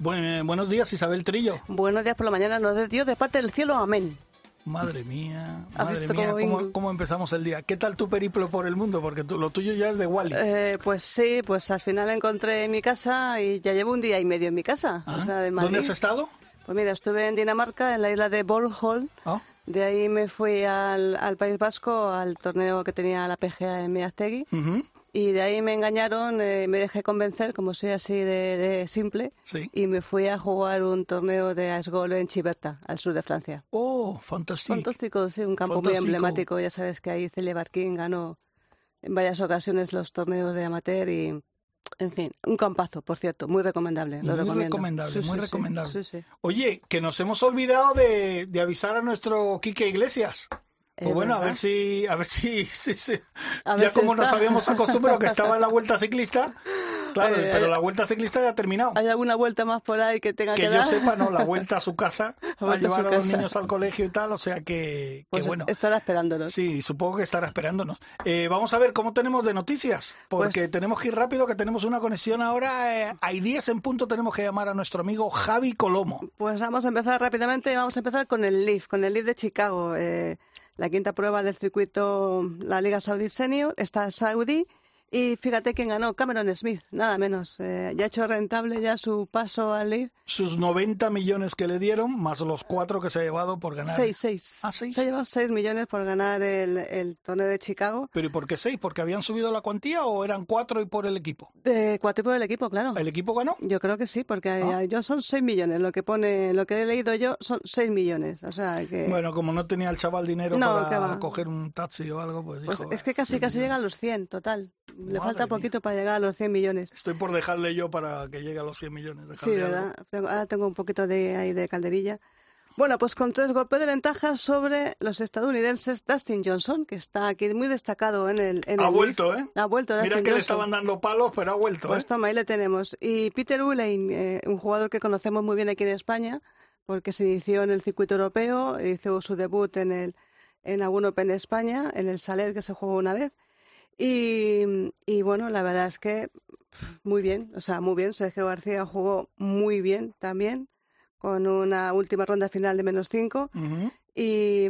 Buen- buenos días, Isabel Trillo. Buenos días por la mañana, nos de Dios de parte del cielo, amén. Madre mía, ¿Has madre mía, cómo ¿cómo, vengo? cómo empezamos el día? ¿Qué tal tu periplo por el mundo? Porque tú- lo tuyo ya es de Wally. Eh, pues sí, pues al final encontré mi casa y ya llevo un día y medio en mi casa. Ah, o sea, de ¿Dónde has estado? Pues mira, estuve en Dinamarca, en la isla de Bornholm. Ah, De ahí me fui al, al País Vasco, al torneo que tenía la PGA en Meaztegui. ujú, Y de ahí me engañaron, eh, me dejé convencer, como soy así de, de simple, Sí. y me fui a jugar un torneo de Asgol en Chiberta, al sur de Francia. Oh, fantástico. Fantástico, sí, un campo Fantástico. muy emblemático. Ya sabes que ahí Celia Barquín ganó en varias ocasiones los torneos de amateur y, en fin, un campazo, por cierto, muy recomendable. Lo Muy recomiendo. recomendable, Sí, muy sí, recomendable. sí. Oye, que nos hemos olvidado de, de avisar a nuestro Quique Iglesias. Pues Es bueno, a ver si, a ver si, A ya como nos está. habíamos acostumbrado que estaba en la vuelta ciclista, claro, Oye, pero eh, la vuelta ciclista ya ha terminado. ¿Hay alguna vuelta más por ahí que tenga que, Que yo dar? sepa, no, la vuelta a su casa, a llevar a los casa. niños al colegio y tal, o sea que, que Pues bueno. estará esperándonos. Sí, supongo que estará esperándonos. Eh, vamos a ver cómo tenemos de noticias, porque Pues- tenemos que ir rápido, que tenemos una conexión ahora. eh, hay 10 en punto, tenemos que llamar a nuestro amigo Javi Colomo. Pues vamos a empezar rápidamente. Vamos a empezar con el Leaf, con el Leaf de Chicago. La quinta prueba del circuito, la Liga Saudi Senior, está Saudi. Y fíjate quién ganó, Cameron Smith, nada menos. eh, ya ha hecho rentable ya su paso al Leaf. Sus 90 millones que le dieron, más los cuatro que se ha llevado por ganar. Seis, seis. Ah, seis. Se ha llevado seis millones por ganar el, el torneo de Chicago. ¿Pero y por qué seis? ¿Porque habían subido la cuantía o eran cuatro y por el equipo? De cuatro por el equipo, claro. ¿El equipo ganó? Yo creo que sí, porque Ah. yo son seis millones. Lo que pone, lo que he leído yo son seis millones. O sea que. Bueno, como no tenía el chaval dinero No, ¿qué para coger un taxi o algo, pues Pues dijo, es que casi "Seis casi llega a millones". los 100, total. Le Madre falta mía. poquito para llegar a los 100 millones. Estoy por dejarle yo para que llegue a los 100 millones. Sí, dejarle algo. ¿verdad? Ahora tengo un poquito de ahí de calderilla. Bueno, pues con tres golpes de ventaja sobre los estadounidenses, Dustin Johnson, que está aquí muy destacado en el. En Ha el vuelto, ¿eh? Ha vuelto Dustin Mira que le Johnson. estaban dando palos, pero ha vuelto, Pues ¿eh? toma, ahí le tenemos. Y Peter Ulein, eh, un jugador que conocemos muy bien aquí en España, porque se inició en el circuito europeo, hizo su debut en el en algún Open España, en el Saler que se jugó una vez. Y, y bueno, la verdad es que muy bien, o sea, muy bien. Sergio García jugó muy bien también, con una última ronda final de menos 5. Ujú. Y,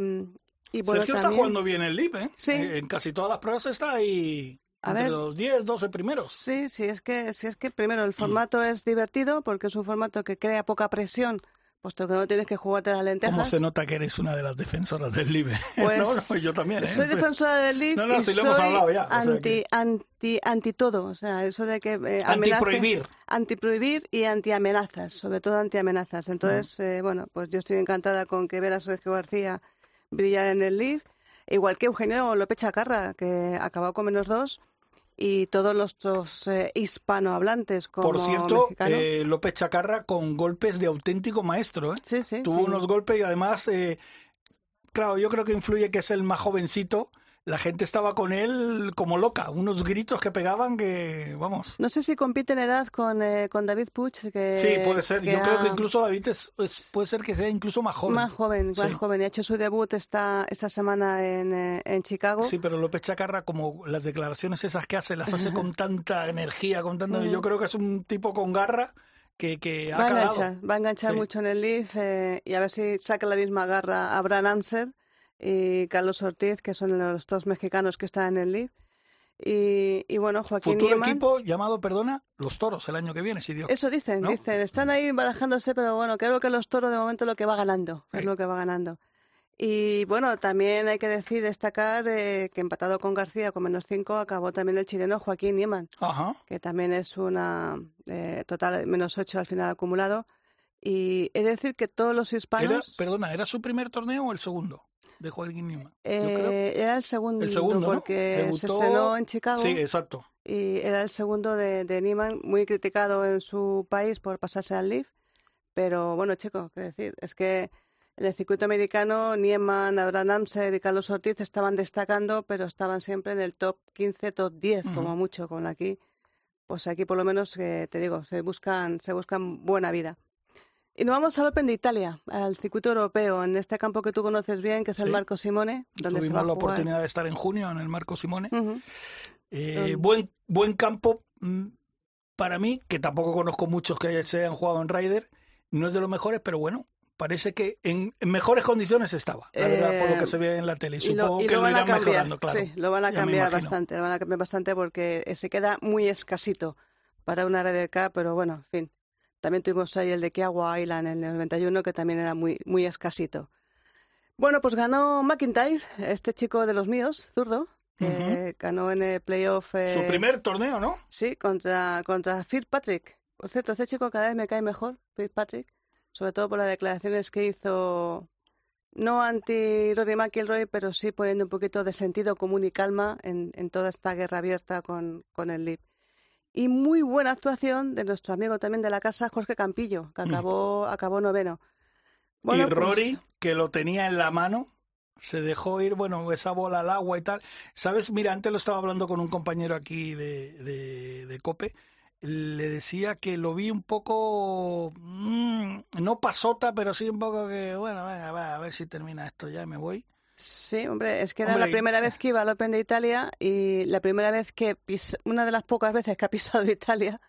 y bueno, Sergio está jugando bien el LIB, ¿eh? Sí. Eh, En casi todas las pruebas está ahí A entre ver. los 10, 12 primeros. Sí, sí, es que, sí, es que primero el formato es divertido porque es un formato que crea poca presión, puesto que no tienes que jugarte las lentejas. ¿Cómo se nota que eres una de las defensoras del LIB? Pues, no, no, yo también, ¿eh? Soy defensora del LIF No, no, y lo hemos hablado ya, o sea anti, que- anti, anti todo, o sea, eso de que eh, amenace- Antiprohibir. antiprohibir y antiamenazas, sobre todo antiamenazas. Entonces, eh, bueno, pues yo estoy encantada con que ver a Sergio García brillar en el LIF, igual que Eugenio López Chacarra, que acabó con menos dos, y todos los eh, hispanohablantes como Por cierto, mexicano. eh, López Chacarra con golpes de auténtico maestro, ¿eh? sí, sí, Tuvo sí. unos golpes y además, eh, claro, yo creo que influye que es el más jovencito. La gente estaba con él como loca, unos gritos que pegaban que, vamos. No sé si compite en edad con, eh, con David Puig, que... Sí, puede ser. que Yo creo que incluso David es, es- puede ser que sea incluso más joven. Más joven, más joven. Y ha hecho su debut esta, esta semana en, eh, en Chicago. Sí, pero López Chacarra, como las declaraciones esas que hace, las hace con tanta energía, con tanta... Yo creo que es un tipo con garra que, que ha va a enganchar, va a enganchar Sí. mucho en el Leeds eh, y a ver si saca la misma garra Abraham Amser y Carlos Ortiz, que son los dos mexicanos que están en el Leeds. Y, y bueno, Joaquín Futuro equipo llamado, perdona, Los Toros el año que viene, si Dios Eso dicen, ¿no? dicen. Están ahí barajándose, pero bueno, creo que los toros de momento lo que va ganando, es lo que va ganando. Y bueno, también hay que decir, destacar eh, que empatado con García con menos 5 acabó también el chileno Joaquín Niemann, Ajá. que también es una eh, total menos 8 al final acumulado. Y de decir que todos los Era, hispanos... perdona, ¿era su primer torneo o el segundo de Joaquín Newman? Eh, era el segundo, El segundo, ¿no? porque se estrenó en Chicago Sí, exacto. y era el segundo de, de Niemann, muy criticado en su país por pasarse al Leaf. Pero bueno, chicos, qué decir, es que en el circuito americano, Nieman, Abraham y Carlos Ortiz estaban destacando, pero estaban siempre en el top 15, top 10, como mucho. Con aquí, pues aquí por lo menos, eh, te digo, se buscan, se buscan buena vida. Y nos vamos al Open de Italia, al circuito europeo, en este campo que tú conoces bien, que es el Marco Simone. Donde Tuvimos la oportunidad de estar en junio en el Marco Simone. Eh, buen, buen campo mm, para mí, que tampoco conozco muchos que se hayan jugado en Ryder. No es de los mejores, pero bueno, parece que en, mejores condiciones estaba, la verdad, por lo que se ve en la tele. Y supongo que lo, irán mejorando, claro. Sí, lo van a cambiar bastante, lo van a cambiar bastante porque se queda muy escasito para una Ryder Cup, pero bueno, en fin. También tuvimos ahí el de Kiawa Island en el 91, que también era muy, muy escasito. Bueno, pues ganó McIntyre, este chico de los míos, zurdo, que ganó en el playoff. Su eh, primer torneo, ¿no? Sí, contra, contra Fitzpatrick. Por cierto, este chico cada vez me cae mejor, Fitzpatrick, sobre todo por las declaraciones que hizo, no anti Rory McIlroy, pero sí poniendo un poquito de sentido común y calma en, en toda esta guerra abierta con, con el LIB y muy buena actuación de nuestro amigo también de la casa, Jorge Campillo, que mm. acabó, acabó noveno. y pues Rory, que lo tenía en la mano, se dejó ir, bueno, esa bola al agua y tal. ¿Sabes? Mira, antes lo estaba hablando con un compañero aquí de, de, de Cope. Le decía que lo vi un poco, mm, no pasota, pero sí un poco que, bueno, venga, a ver si termina esto ya, me voy. Sí, hombre, es que era la primera vez que iba al Open de Italia y la primera vez que pis... una de las pocas veces que ha pisado Italia.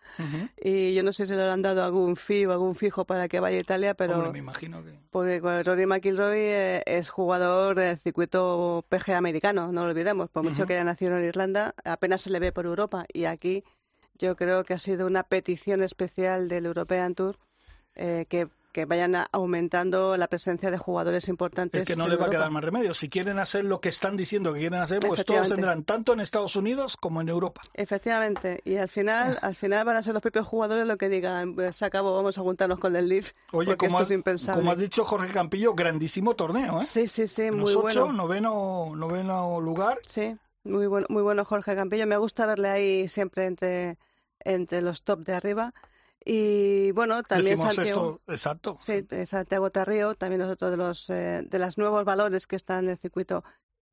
Y yo no sé si le han dado algún fee o algún fijo para que vaya a Italia, pero me imagino que porque Rory McIlroy eh, es jugador del circuito PGA americano, no lo olvidemos, por mucho que haya nacido en Irlanda, apenas se le ve por Europa. Y aquí yo creo que ha sido una petición especial del European Tour eh, que que vayan aumentando la presencia de jugadores importantes. Es que no les va a quedar más remedio. Si quieren hacer lo que están diciendo que quieren hacer, pues todos tendrán tanto en Estados Unidos como en Europa. Efectivamente. Y al final, al final van a ser los propios jugadores los que digan, pues, se acabó, vamos a juntarnos con el Leaf. Oye, como has, como has dicho Jorge Campillo, grandísimo torneo, ¿eh? Sí, sí, sí, muy bueno. noveno, noveno lugar. Sí, muy bueno, muy bueno Jorge Campillo. Me gusta verle ahí siempre entre, entre los top de arriba. Y bueno, también Santiago, exacto. Sí, Santiago Tarrío, también es otro de los eh, de los nuevos valores que están en el circuito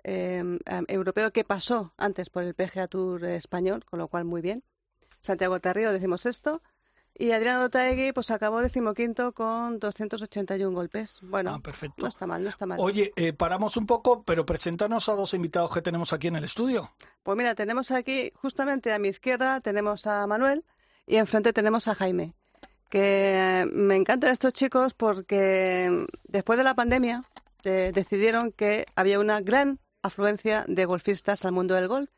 em, em, europeo que pasó antes por el PGA Tour español, con lo cual muy bien. Santiago Tarrío, decimos esto. Y Adriano Taegui, pues acabó decimoquinto con 281 golpes. Bueno, ah, perfecto. no está mal, no está mal. Oye, eh, paramos un poco, pero preséntanos a dos invitados que tenemos aquí en el estudio. Pues mira, tenemos aquí, justamente a mi izquierda, tenemos a Manuel, y enfrente tenemos a Jaime, que me encantan estos chicos porque después de la pandemia decidieron que había una gran afluencia de golfistas al mundo del golf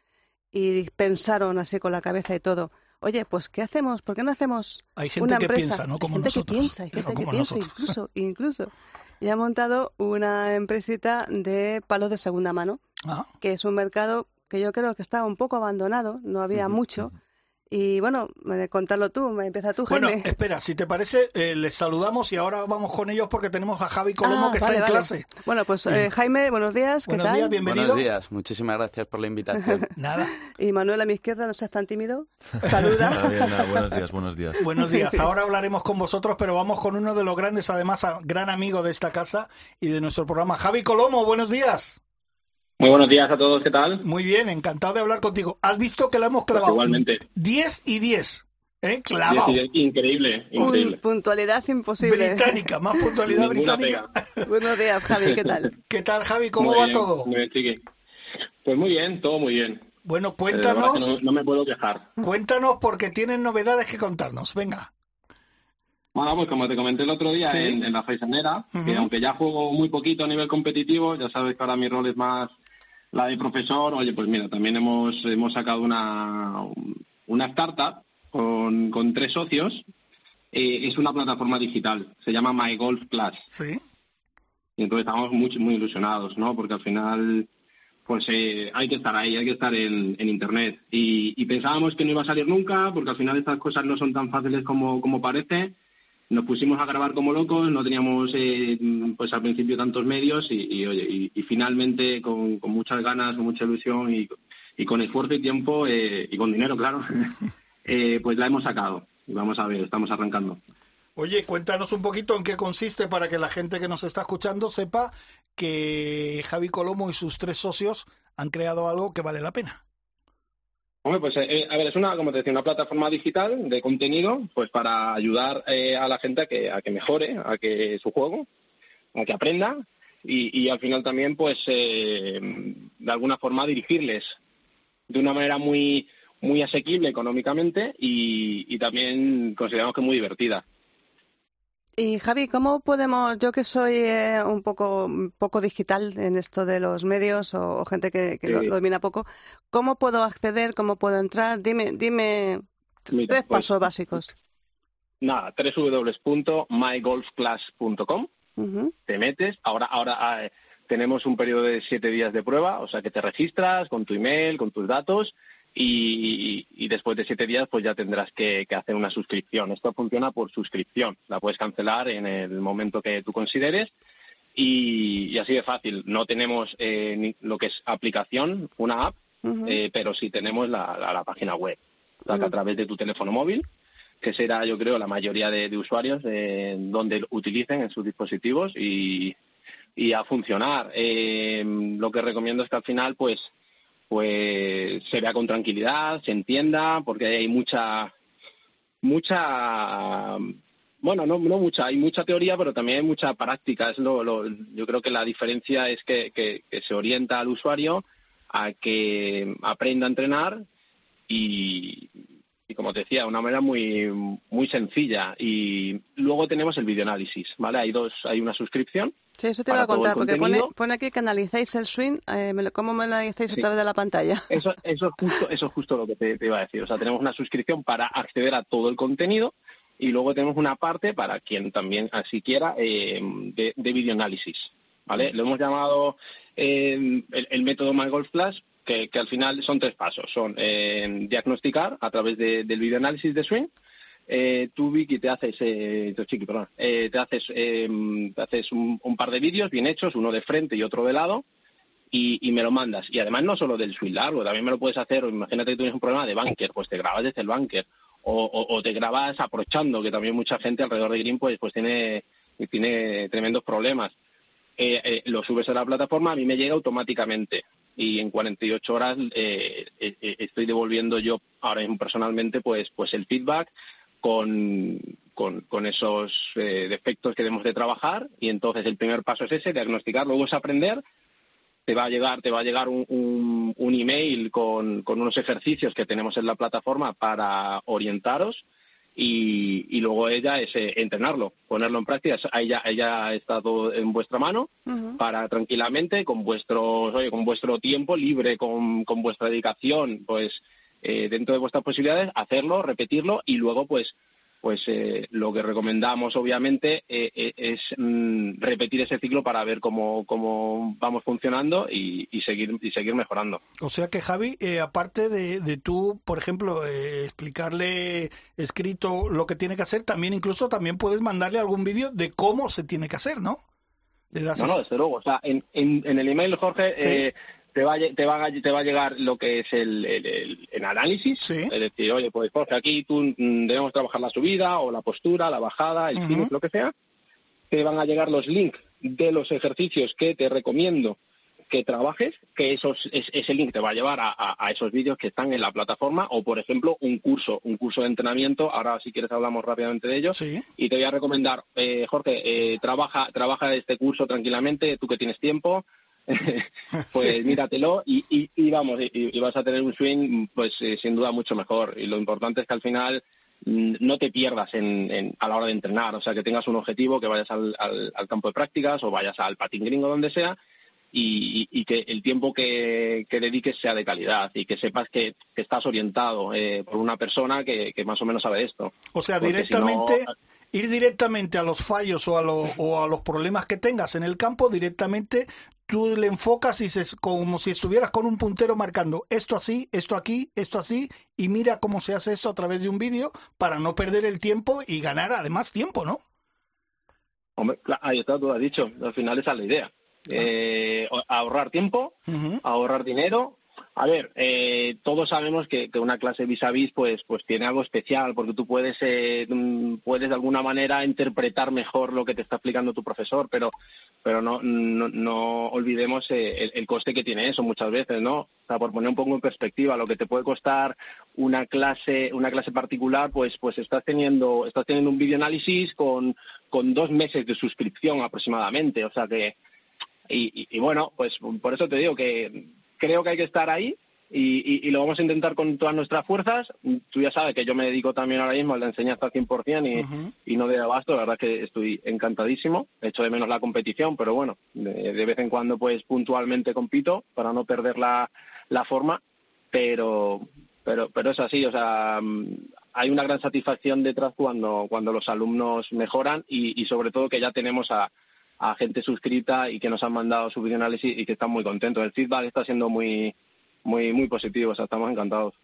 y pensaron así con la cabeza y todo. Oye, pues ¿qué hacemos? ¿Por qué no hacemos hay gente una que empresa? Piensa, ¿no? Como hay gente que piensa, hay gente que piensa, incluso, incluso. Y ha montado una empresita de palos de segunda mano, ah. que es un mercado que yo creo que estaba un poco abandonado, no había mucho. Y bueno, contarlo tú, me empieza tú, Jaime. Bueno, espera, si te parece, eh, les saludamos y ahora vamos con ellos porque tenemos a Javi Colomo ah, que está en clase. Bueno, pues eh, Jaime, buenos días, ¿qué buenos Días, bienvenido. Buenos días, muchísimas gracias por la invitación. Nada. Y Manuel a mi izquierda, no seas tan tímido. Saluda. buenos días, buenos días. Buenos días, ahora hablaremos con vosotros, pero vamos con uno de los grandes, además, gran amigo de esta casa y de nuestro programa. Javi Colomo, buenos días. Muy buenos días a todos, ¿qué tal? Muy bien, encantado de hablar contigo. ¿Has visto que la hemos pues clavado? igualmente. 10 y 10. ¿Eh? Clavado. Increíble, increíble. puntualidad imposible. Británica, más puntualidad británica. Buenos días, Javi, ¿qué tal? ¿Qué tal, Javi? ¿Cómo va todo? Muy bien, Pues muy bien, todo muy bien. Bueno, cuéntanos. No, me puedo quejar. Cuéntanos porque tienen novedades que contarnos. Venga. Bueno, pues como te comenté el otro día en, la Faisanera, que aunque ya juego muy poquito a nivel competitivo, ya sabes que ahora mi rol es más la de profesor, oye, pues mira, también hemos, hemos sacado una, una startup con, con tres socios. Eh, es una plataforma digital, se llama My Golf Plus. Sí. Y entonces estamos muy, muy ilusionados, ¿no? Porque al final, pues eh, hay que estar ahí, hay que estar en, en Internet. Y, y, pensábamos que no iba a salir nunca, porque al final estas cosas no son tan fáciles como, como parece nos pusimos a grabar como locos, no teníamos eh, pues al principio tantos medios y, oye, y, finalmente con, muchas ganas, con mucha ilusión y, con esfuerzo y tiempo eh, y con dinero, claro, eh, pues la hemos sacado. Y vamos a ver, estamos arrancando. Oye, cuéntanos un poquito en qué consiste para que la gente que nos está escuchando sepa que Javi Colomo y sus tres socios han creado algo que vale la pena. Hombre, pues eh, a ver, es una, como te decía, una plataforma digital de contenido, pues para ayudar eh, a la gente a que, a que mejore, a que su juego, a que aprenda y, y al final también, pues eh, de alguna forma dirigirles de una manera muy muy asequible económicamente y, y también consideramos que muy divertida. Y Javi, ¿cómo podemos, yo que soy eh, un poco poco digital en esto de los medios o, o gente que, que Sí. lo, lo domina poco, ¿cómo puedo acceder? ¿Cómo puedo entrar? Dime, dime Mira, tres pues, pasos básicos. Nada, www.mygolfclass.com Ujú. te metes. Ahora, ahora eh, tenemos un periodo de siete días de prueba, o sea que te registras con tu email, con tus datos y, y después de siete días pues ya tendrás que, que hacer una suscripción. Esto funciona por suscripción. La puedes cancelar en el momento que tú consideres y, y así de fácil. No tenemos eh, ni- lo que es aplicación, una app, eh, pero sí tenemos la, la- la página web. O sea, que a través de tu teléfono móvil, que será, yo creo, la mayoría de, de usuarios eh, donde utilicen en sus dispositivos y, y a funcionar. Eh, lo que recomiendo es que al final, pues, pues se vea con tranquilidad, se entienda, porque hay mucha, mucha, bueno, no, no mucha, hay mucha teoría, pero también hay mucha práctica. Es lo, yo creo que la diferencia es que, que- que se orienta al usuario a que aprenda a entrenar y, y como te decía, de una manera muy muy sencilla. Y luego tenemos el videoanálisis, ¿vale? Hay dos, hay una suscripción. Sí, eso te iba a contar, porque pone, pone aquí que analizáis el swing. Eh, me lo- ¿Cómo me analizáis a Sí. través de la pantalla? Eso, eso es justo, eso es justo lo que te, te iba a decir. O sea, tenemos una suscripción para acceder a todo el contenido y luego tenemos una parte para quien también así quiera eh, de, de videoanálisis, ¿vale? Lo hemos llamado eh, el, el método MyGolf Plus, que, que al final son tres pasos. Son eh, diagnosticar a través de- del videoanálisis de swing, eh, tú Vicky te haces eh, tú, Chiqui, perdón, eh, te haces eh, te haces un, par de vídeos bien hechos uno de frente y otro de lado y, y me lo mandas. Y además no solo del swing largo también me lo puedes hacer imagínate que tienes un problema de bunker pues te grabas desde el bunker o, te grabas aprochando que también mucha gente alrededor de green pues pues tiene tiene tremendos problemas. Eh, eh, lo subes a la plataforma a mí me llega automáticamente. Y en 48 horas eh, eh, eh, estoy devolviendo yo ahora mismo personalmente pues pues el feedback con, con, con esos eh, defectos que debemos de trabajar y entonces el primer paso es ese, diagnosticar, luego es aprender, te va a llegar, te va a llegar un, un, un email con, con unos ejercicios que tenemos en la plataforma para orientaros y, y luego ella es eh, entrenarlo, ponerlo en práctica, ahí ya está todo en vuestra mano para tranquilamente con vuestros oye, con vuestro tiempo libre con, con vuestra dedicación pues eh, dentro de vuestras posibilidades hacerlo repetirlo y luego pues pues eh, lo que recomendamos obviamente eh, eh, es mm, repetir ese ciclo para ver cómo, cómo vamos funcionando y, y seguir y seguir mejorando O sea que Javi, eh, aparte de, de tú, por ejemplo, eh, explicarle escrito lo que tiene que hacer, también incluso también puedes mandarle algún vídeo de cómo se tiene que hacer, ¿no? Le das No, no, desde luego. O sea, en, en, en el email, Jorge, Sí. Te, va, te, va, te va a llegar lo que es el, el, el- análisis. Sí. Es decir, oye, pues Jorge, aquí tú mm, debemos trabajar la subida o la postura, la bajada, el finish, lo que sea. Te van a llegar los links de los ejercicios que te recomiendo que trabajes, que esos, es- ese link te va a llevar a, a- a esos vídeos que están en la plataforma o, por ejemplo, un curso, un curso de entrenamiento. Ahora, si quieres, hablamos rápidamente de ello Sí. y te voy a recomendar, eh, Jorge, eh, trabaja, trabaja este curso tranquilamente, tú que tienes tiempo, pues Sí. míratelo y, y, y vamos, y, y vas a tener un swing, pues eh, sin duda mucho mejor. Y lo importante es que al final mm, no te pierdas en, en- a la hora de entrenar, o sea, que tengas un objetivo, que vayas al, al, al campo de prácticas o vayas al patín gringo, donde sea, y, y- que el tiempo que, que dediques sea de calidad y que sepas que, que estás orientado eh, por una persona que, que más o menos sabe esto. O sea, Porque si no- directamente, ir directamente a los fallos o a, lo- o a los problemas que tengas en el campo, directamente tú le enfocas y es como si estuvieras con un puntero marcando esto así, esto aquí, esto así, y mira cómo se hace esto a través de un vídeo para no perder el tiempo y ganar además tiempo, ¿no? Hombre, ahí está, tú lo has dicho. Al final esa es la idea. Eh, ahorrar tiempo, ahorrar dinero A ver, eh, todos sabemos que, que, una clase vis a vis pues, pues tiene algo especial porque tú puedes, eh, mm, puedes de alguna manera interpretar mejor lo que te está explicando tu profesor, pero, pero no, no, no olvidemos eh, el, el, coste que tiene eso muchas veces, ¿no? O sea, por poner un poco en perspectiva, lo que te puede costar una clase, una clase particular, pues, pues estás teniendo, estás teniendo un videoanálisis con, con dos meses de suscripción aproximadamente, o sea que, y, y, y bueno, pues por eso te digo que creo que hay que estar ahí y, y, y, lo vamos a intentar con todas nuestras fuerzas. Tú ya sabes que yo me dedico también ahora mismo a la enseñanza al 100% y, uh -huh. y no de abasto. La verdad es que estoy encantadísimo. Echo de menos la competición, pero bueno, de, de, vez en cuando pues puntualmente compito para no perder la, la forma. Pero, pero, pero es así, o sea, hay una gran satisfacción detrás cuando, cuando los alumnos mejoran y, y sobre todo que ya tenemos a, a gente suscrita y que nos han mandado su videoanálisis y que están muy contentos. El feedback está siendo muy, muy, muy positivo, o sea, estamos encantados.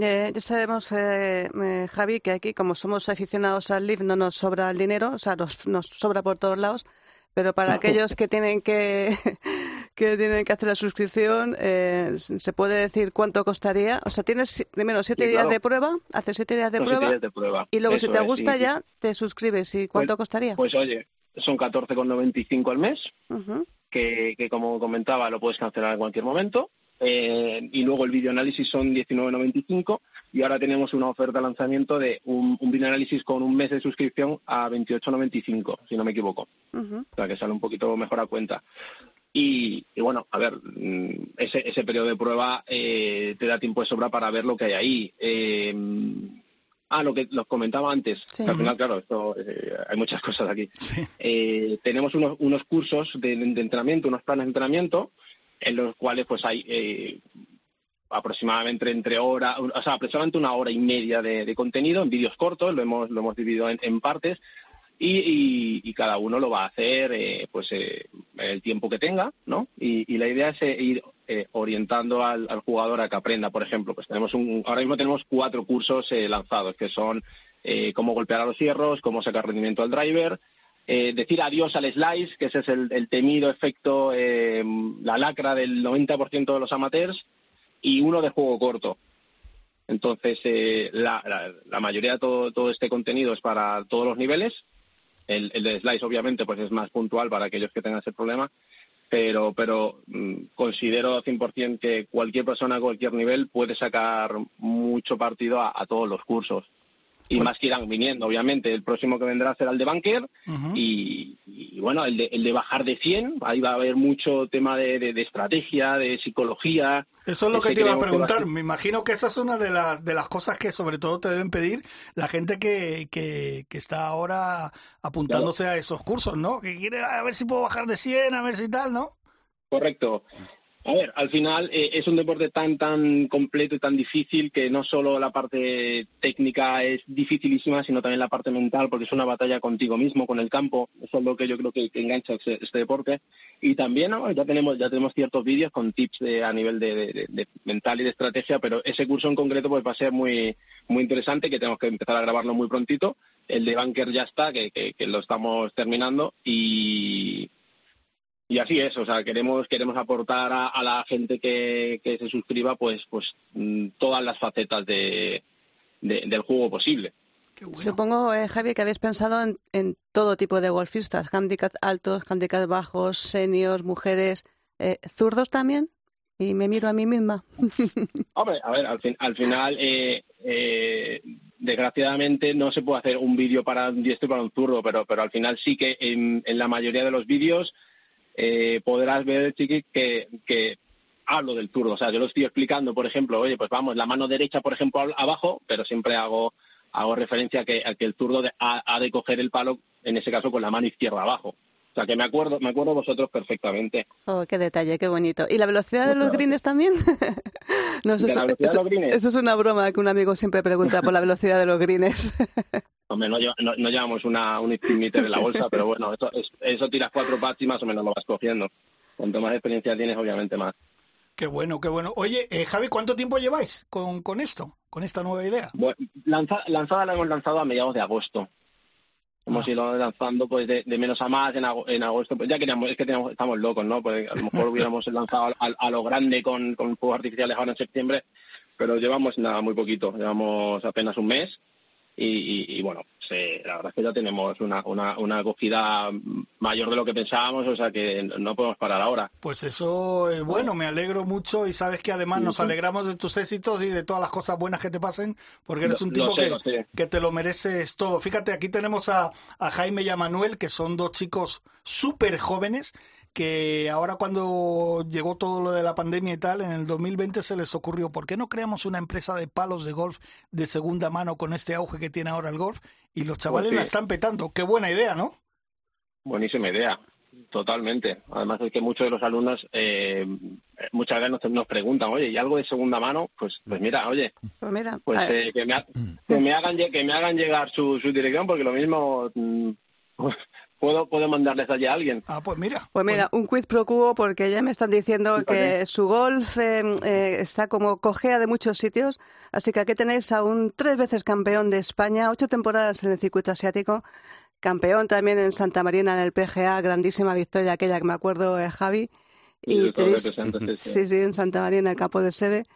Eh, ya sabemos, eh, eh, Javi, que aquí, como somos aficionados al live, no nos sobra el dinero, o sea, nos, nos sobra por todos lados, pero para aquellos que tienen que, que tienen que hacer la suscripción, eh, ¿se puede decir cuánto costaría? O sea, tienes primero siete sí, días claro. de prueba, haces siete días de, prueba, días de prueba, y luego Eso si te es, gusta sí, ya te suscribes. ¿Y cuánto pues, costaría? Pues oye, son 14,95 al mes, uh -huh. que, que, como comentaba lo puedes cancelar en cualquier momento. Eh, y luego el videoanálisis son 19,95 y ahora tenemos una oferta de lanzamiento de un, un videoanálisis con un mes de suscripción a 28,95, si no me equivoco. Uh -huh. O sea, que sale un poquito mejor a cuenta. Y, y, bueno, a ver, mm, ese, ese periodo de prueba eh, te da tiempo de sobra para ver lo que hay ahí. Eh, Ah, lo que los comentaba antes. Sí. Al final, claro, esto, eh, hay muchas cosas aquí. Sí. Eh, tenemos unos, unos cursos de, de, entrenamiento, unos planes de entrenamiento, en los cuales pues hay eh, aproximadamente entre hora, o sea, aproximadamente una hora y media de, de contenido en vídeos cortos, lo hemos, lo hemos dividido en, en partes, y, y, y, cada uno lo va a hacer eh, pues eh, el tiempo que tenga, ¿no? Y, la idea es eh, ir eh, orientando al, jugador a que aprenda. Por ejemplo, pues tenemos un, ahora mismo tenemos cuatro cursos eh, lanzados que son eh, cómo golpear a los hierros, cómo sacar rendimiento al driver, eh, decir adiós al slice, que ese es el, el temido efecto, eh, la lacra del 90% de los amateurs, y uno de juego corto. Entonces, eh, la, la, la, mayoría de todo, todo este contenido es para todos los niveles. El, el de slice, obviamente, pues es más puntual para aquellos que tengan ese problema pero, pero mmm, considero 100% que cualquier persona a cualquier nivel puede sacar mucho partido a todos los cursos. Y pues, más que irán viniendo, obviamente. El próximo que vendrá será el de Banker. Uh -huh. y, y, bueno, el de, el de bajar de 100. Ahí va a haber mucho tema de, de, de estrategia, de psicología. Eso es lo que te iba a preguntar. Me imagino que esa es una de las, de las cosas que sobre todo te deben pedir la gente que, que, que está ahora apuntándose claro. a esos cursos, ¿no? Que quiere a ver si puedo bajar de 100, a ver si tal, ¿no? Correcto. A ver, al final eh, es un deporte tan tan completo y tan difícil que no solo la parte técnica es dificilísima, sino también la parte mental, porque es una batalla contigo mismo, con el campo. Eso es lo que yo creo que, engancha este, este, deporte. Y también ¿no? ya tenemos ya tenemos ciertos vídeos con tips de, a nivel de, de, de, mental y de estrategia, pero ese curso en concreto pues va a ser muy muy interesante, que tenemos que empezar a grabarlo muy prontito. El de Banker ya está, que, que, que lo estamos terminando y y así es, o sea, queremos queremos aportar a, a la gente que, que, se suscriba pues pues mm, todas las facetas de, de del juego posible. Bueno. Supongo, eh, Javi, que habéis pensado en, en, todo tipo de golfistas, handicap altos, handicap bajos, seniors, mujeres, eh, zurdos también. Y me miro a mí misma. Hombre, a ver, al, fin, al final, eh, eh, desgraciadamente no se puede hacer un vídeo para un diestro y para un zurdo, pero, pero al final sí que en, en la mayoría de los vídeos eh, podrás ver, Chiqui, que, que hablo del turno. O sea, yo lo estoy explicando, por ejemplo, oye, pues vamos, la mano derecha, por ejemplo, abajo, pero siempre hago, hago referencia a que, a que el turno de, ha, ha, de coger el palo, en ese caso, con la mano izquierda abajo. O sea, que me acuerdo, me acuerdo vosotros perfectamente. Oh, qué detalle, qué bonito. ¿Y la velocidad de los greens también? no, eso, es, eso, eso, es una broma que un amigo siempre pregunta por la velocidad de los greens. Hombre, no, no, no, llevamos una, un meter en la bolsa, pero bueno, eso, eso tiras cuatro pads y más o menos lo vas cogiendo. Cuanto más experiencia tienes, obviamente más. Qué bueno, qué bueno. Oye, eh, Javi, ¿cuánto tiempo lleváis con, con esto, con esta nueva idea? Bueno, lanza, lanzada la hemos lanzado a mediados de agosto. Hemos Ah. ido lanzando pues de, de menos a más en, ago- en agosto. Pues ya queríamos, es que teníamos- estamos locos, ¿no? Pues a lo mejor hubiéramos lanzado a, a lo grande con, con fuegos artificiales ahora en septiembre, pero llevamos nada, muy poquito. Llevamos apenas un mes y, y- y, bueno, se- la verdad es que ya tenemos una, una, una acogida mayor de lo que pensábamos, o sea que no podemos parar ahora. Pues eso es bueno, me alegro mucho y sabes que además nos alegramos de tus éxitos y de todas las cosas buenas que te pasen, porque eres Lo- un tipo sé, que, que te lo mereces todo. Fíjate, aquí tenemos a, a Jaime y a Manuel, que son dos chicos súper jóvenes, que ahora cuando llegó todo lo de la pandemia y tal, en el 2020 se les ocurrió, ¿por qué no creamos una empresa de palos de golf de segunda mano con este auge que tiene ahora el golf? Y los chavales Pues sí. la están petando. Qué buena idea, ¿no? Buenísima idea, totalmente. Además es que muchos de los alumnos eh, muchas veces nos, nos preguntan, oye, ¿y algo de segunda mano? Pues, pues mira, oye, Pues mira, pues eh, que, me ha- que me hagan que me hagan llegar su, su dirección porque lo mismo mm, puedo puedo mandarles allí a alguien. Ah, pues mira. Pues mira, un quiz pro quo porque ya me están diciendo que su golf eh, eh, está como cojea de muchos sitios, así que aquí tenéis a un tres veces campeón de España, ocho temporadas en el circuito asiático, campeón también en Santa Marina en el PGA, grandísima victoria aquella que me acuerdo de Javi. Y Y tenéis, sí. sí, en Santa Marina, en el campo de Sebe.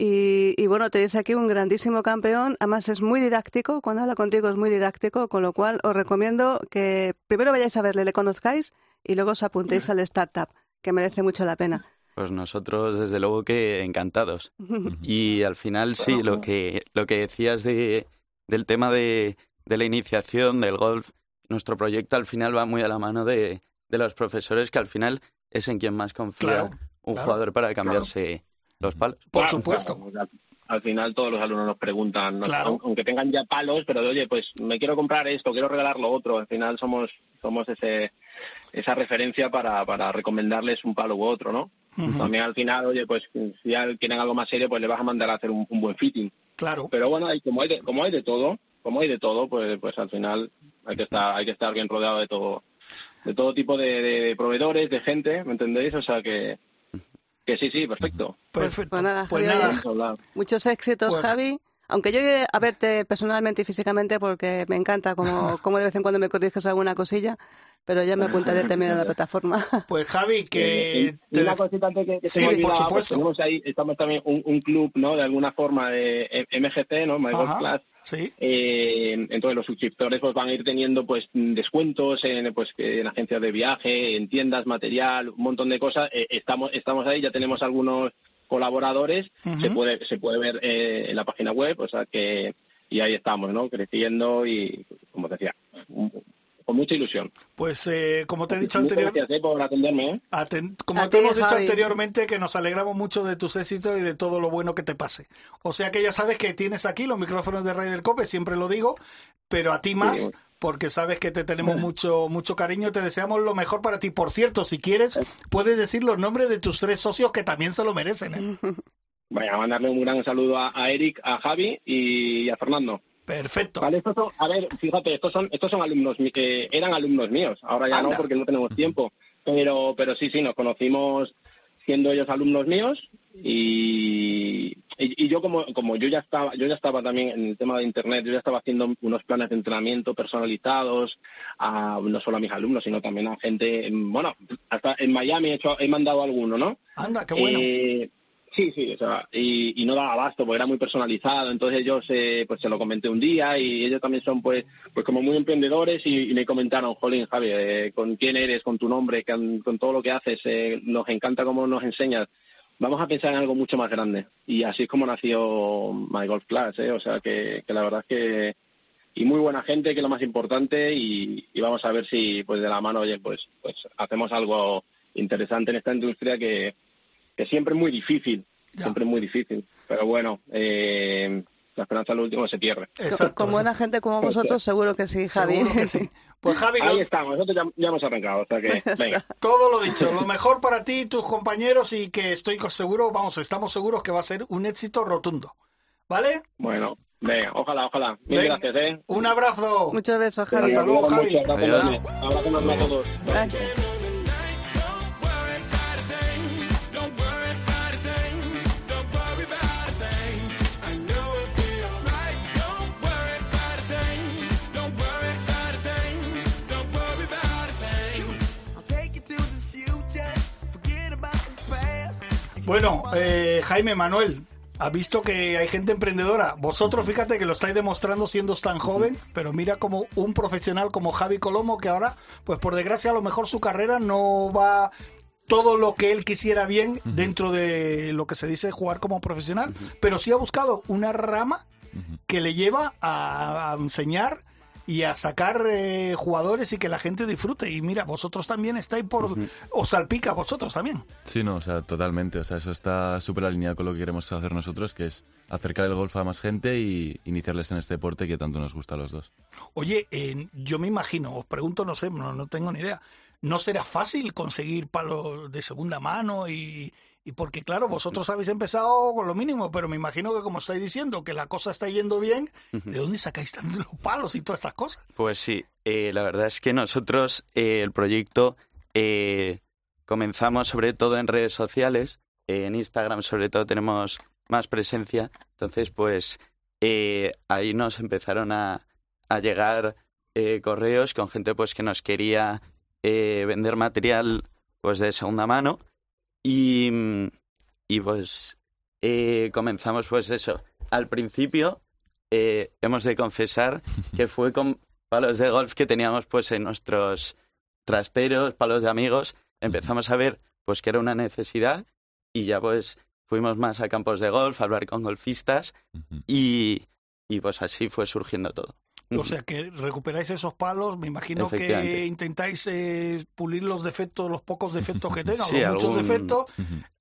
Y, y bueno, tenéis aquí un grandísimo campeón, además es muy didáctico, cuando habla contigo es muy didáctico, con lo cual os recomiendo que primero vayáis a verle, le conozcáis y luego os apuntéis al startup, que merece mucho la pena. Pues nosotros, desde luego que encantados. Y al final, sí, lo que, lo que decías de, del tema de, de la iniciación del golf, nuestro proyecto al final va muy a la mano de, de los profesores, que al final es en quien más confía Claro, un claro, jugador para cambiarse los palos. Por Claro, supuesto. claro, pues al, al final todos los alumnos nos preguntan, ¿no? Claro. Aun- aunque tengan ya palos, pero de, oye, pues me quiero comprar esto, quiero regalar lo otro. Al final somos somos ese esa referencia para, para recomendarles un palo u otro, ¿no? También al final, oye, pues si ya quieren algo más serio, pues le vas a mandar a hacer un, un buen fitting. Claro. Pero bueno, hay, como hay de, como hay de todo, como hay de todo, pues pues al final hay que estar hay que estar bien rodeado de todo de todo tipo de, de proveedores, de gente, ¿me entendéis? O sea que que sí, sí, perfecto. Perfecto. pues nada, Pues nada, Vamos a hablar. Muchos éxitos, Pues- Javi. Aunque yo iré a verte personalmente y físicamente porque me encanta como, como de vez en cuando me corriges alguna cosilla, pero ya me apuntaré también a la plataforma. Pues Javi, que Eh, y te una cosita antes que, que Sí, se me por pues supuesto. tenemos ahí, estamos también un, un club, ¿no? De alguna forma de eh, MGC, ¿no? My Class. Sí. Eh, entonces los suscriptores pues van a ir teniendo pues descuentos en pues en agencias de viaje, en tiendas, material, un montón de cosas. Eh, estamos estamos ahí, ya tenemos algunos colaboradores, se puede se puede ver eh, en la página web, o sea que y ahí estamos, ¿no? Creciendo y como te decía, un- con mucha ilusión. Pues eh, como te he dicho Muchas anterior, gracias eh, por atenderme. ¿eh? aten- como A te hemos dicho Javi. anteriormente, que nos alegramos mucho de tus éxitos y de todo lo bueno que te pase. O sea que ya sabes que tienes aquí los micrófonos de Ryder Cope, siempre lo digo, pero a ti más, Sí. porque sabes que te tenemos mucho mucho cariño, te deseamos lo mejor para ti. Por cierto, si quieres, puedes decir los nombres de tus tres socios que también se lo merecen. ¿eh? Vaya, a mandarle un gran saludo a, a Eric, a Javi y a Fernando. Perfecto. Vale, estos son, a ver, fíjate, estos son, estos son alumnos, eh, eran alumnos míos, ahora ya Anda. no porque no tenemos tiempo, pero, pero sí, sí, nos conocimos siendo ellos alumnos míos y, y, y yo como, como yo ya estaba, yo ya estaba también en el tema de internet, yo ya estaba haciendo unos planes de entrenamiento personalizados, a, no solo a mis alumnos, sino también a gente, en- bueno, hasta en Miami he hecho, he mandado alguno, ¿no? Anda, qué bueno. Eh, sí, sí, o sea, y, y no daba abasto porque era muy personalizado. Entonces yo se, pues se lo comenté un día y ellos también son pues pues como muy emprendedores y, y me comentaron, Jolín, Javi, eh, con quién eres, con tu nombre, con, con todo lo que haces, eh, nos encanta cómo nos enseñas. Vamos a pensar en algo mucho más grande. Y así es como nació My Golf Class, ¿eh? O sea, que, que la verdad es que... Y muy buena gente, que es lo más importante, y, y vamos a ver si pues de la mano, oye, pues, pues hacemos algo interesante en esta industria que, que siempre es muy difícil, Ya. siempre es muy difícil. Pero bueno, eh, la esperanza al último se pierde. Exacto. Con buena gente como vosotros, seguro que sí, Javi. Seguro que sí. Pues Javi, lo- Ahí estamos, nosotros ya, ya hemos arrancado, o sea que, venga. Todo lo dicho, lo mejor para ti y tus compañeros y que estoy seguro, vamos, estamos seguros que va a ser un éxito rotundo. ¿Vale? Bueno, venga, ojalá, ojalá. Mil Venga, gracias, ¿eh? Un abrazo. Muchos besos, Javi. Hasta luego, Javi. Abrazo a todos. Ay. Bueno, eh, Jaime Manuel, ha visto que hay gente emprendedora. Vosotros, fíjate que lo estáis demostrando siendo tan joven, pero mira como un profesional como Javi Colomo, que ahora, pues por desgracia, a lo mejor su carrera no va todo lo que él quisiera bien dentro de lo que se dice jugar como profesional, pero sí ha buscado una rama que le lleva a, a enseñar y a sacar eh, jugadores y que la gente disfrute. Y mira, vosotros también estáis por... Os salpica vosotros también. Sí, no, o sea, totalmente. O sea, eso está súper alineado con lo que queremos hacer nosotros, que es acercar el golf a más gente y iniciarles en este deporte que tanto nos gusta a los dos. Oye, eh, yo me imagino, os pregunto, no sé, no, no tengo ni idea. ¿No será fácil conseguir palos de segunda mano y, y porque, claro, vosotros habéis empezado con lo mínimo, pero me imagino que, como estáis diciendo, que la cosa está yendo bien, ¿de dónde sacáis tantos palos y todas estas cosas? Pues sí, eh, la verdad es que nosotros eh, el proyecto eh, comenzamos sobre todo en redes sociales, en Instagram sobre todo tenemos más presencia, entonces pues ahí nos empezaron a, a llegar correos con gente pues que nos quería vender material pues de segunda mano y, y pues eh, comenzamos pues eso. Al principio eh, hemos de confesar que fue con palos de golf que teníamos pues en nuestros trasteros, palos de amigos. Empezamos a ver pues que era una necesidad y ya pues fuimos más a campos de golf, a hablar con golfistas y, y pues así fue surgiendo todo. O sea que recuperáis esos palos, me imagino que intentáis eh, pulir los defectos, los pocos defectos que tengan, sí, muchos defectos,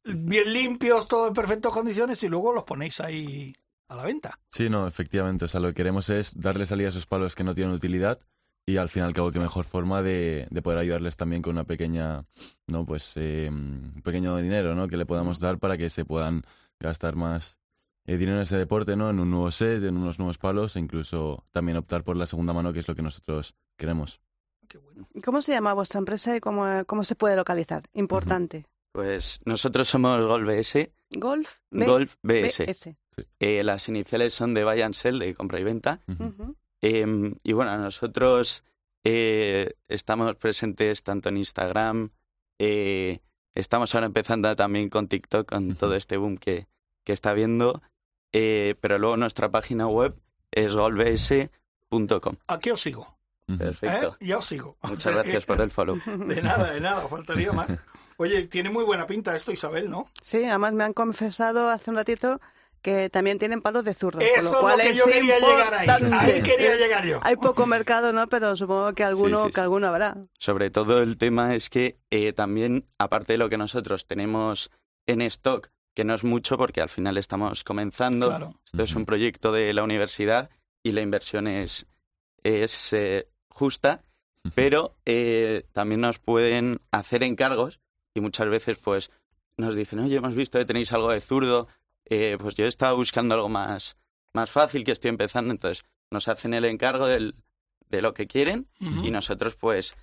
bien limpios, todo en perfectas condiciones y luego los ponéis ahí a la venta. Sí, no, efectivamente. O sea, lo que queremos es darle salida a esos palos que no tienen utilidad y al fin y al cabo qué mejor forma de, de poder ayudarles también con una pequeña, no, pues, eh, un pequeño dinero, ¿no? Que le podamos dar para que se puedan gastar más eh, dinero en ese deporte, ¿no? En un nuevo set, en unos nuevos palos e incluso también optar por la segunda mano, que es lo que nosotros queremos. ¿Cómo se llama vuestra empresa y cómo, cómo se puede localizar? Importante. Pues nosotros somos Golf BS. Golf, Golf BS. Eh, las iniciales son de Buy and Sell, de compra y venta. Em, y bueno, nosotros eh, estamos presentes tanto en Instagram, estamos ahora empezando también con TikTok, con todo este boom que, que está viendo. Eh, pero luego nuestra página web es golbs.com. Aquí os sigo. Perfecto. ¿Eh? Ya os sigo. Muchas gracias por el follow. De nada, de nada, faltaría más. Oye, tiene muy buena pinta esto, Isabel, ¿no? Sí, además me han confesado hace un ratito que también tienen palos de zurdo. Eso lo cual es lo que yo quería llegar ahí. Ahí quería llegar yo. Hay poco mercado, ¿no? Pero supongo que alguno, Que alguno habrá. Sobre todo el tema es que eh, también, aparte de lo que nosotros tenemos en stock, que no es mucho porque al final estamos comenzando. Esto es un proyecto de la universidad y la inversión es, es eh, justa, pero eh, también nos pueden hacer encargos y muchas veces pues nos dicen, oye, hemos visto que tenéis algo de zurdo, eh, pues yo he estado buscando algo más, más fácil que estoy empezando, entonces nos hacen el encargo del, de lo que quieren y nosotros pues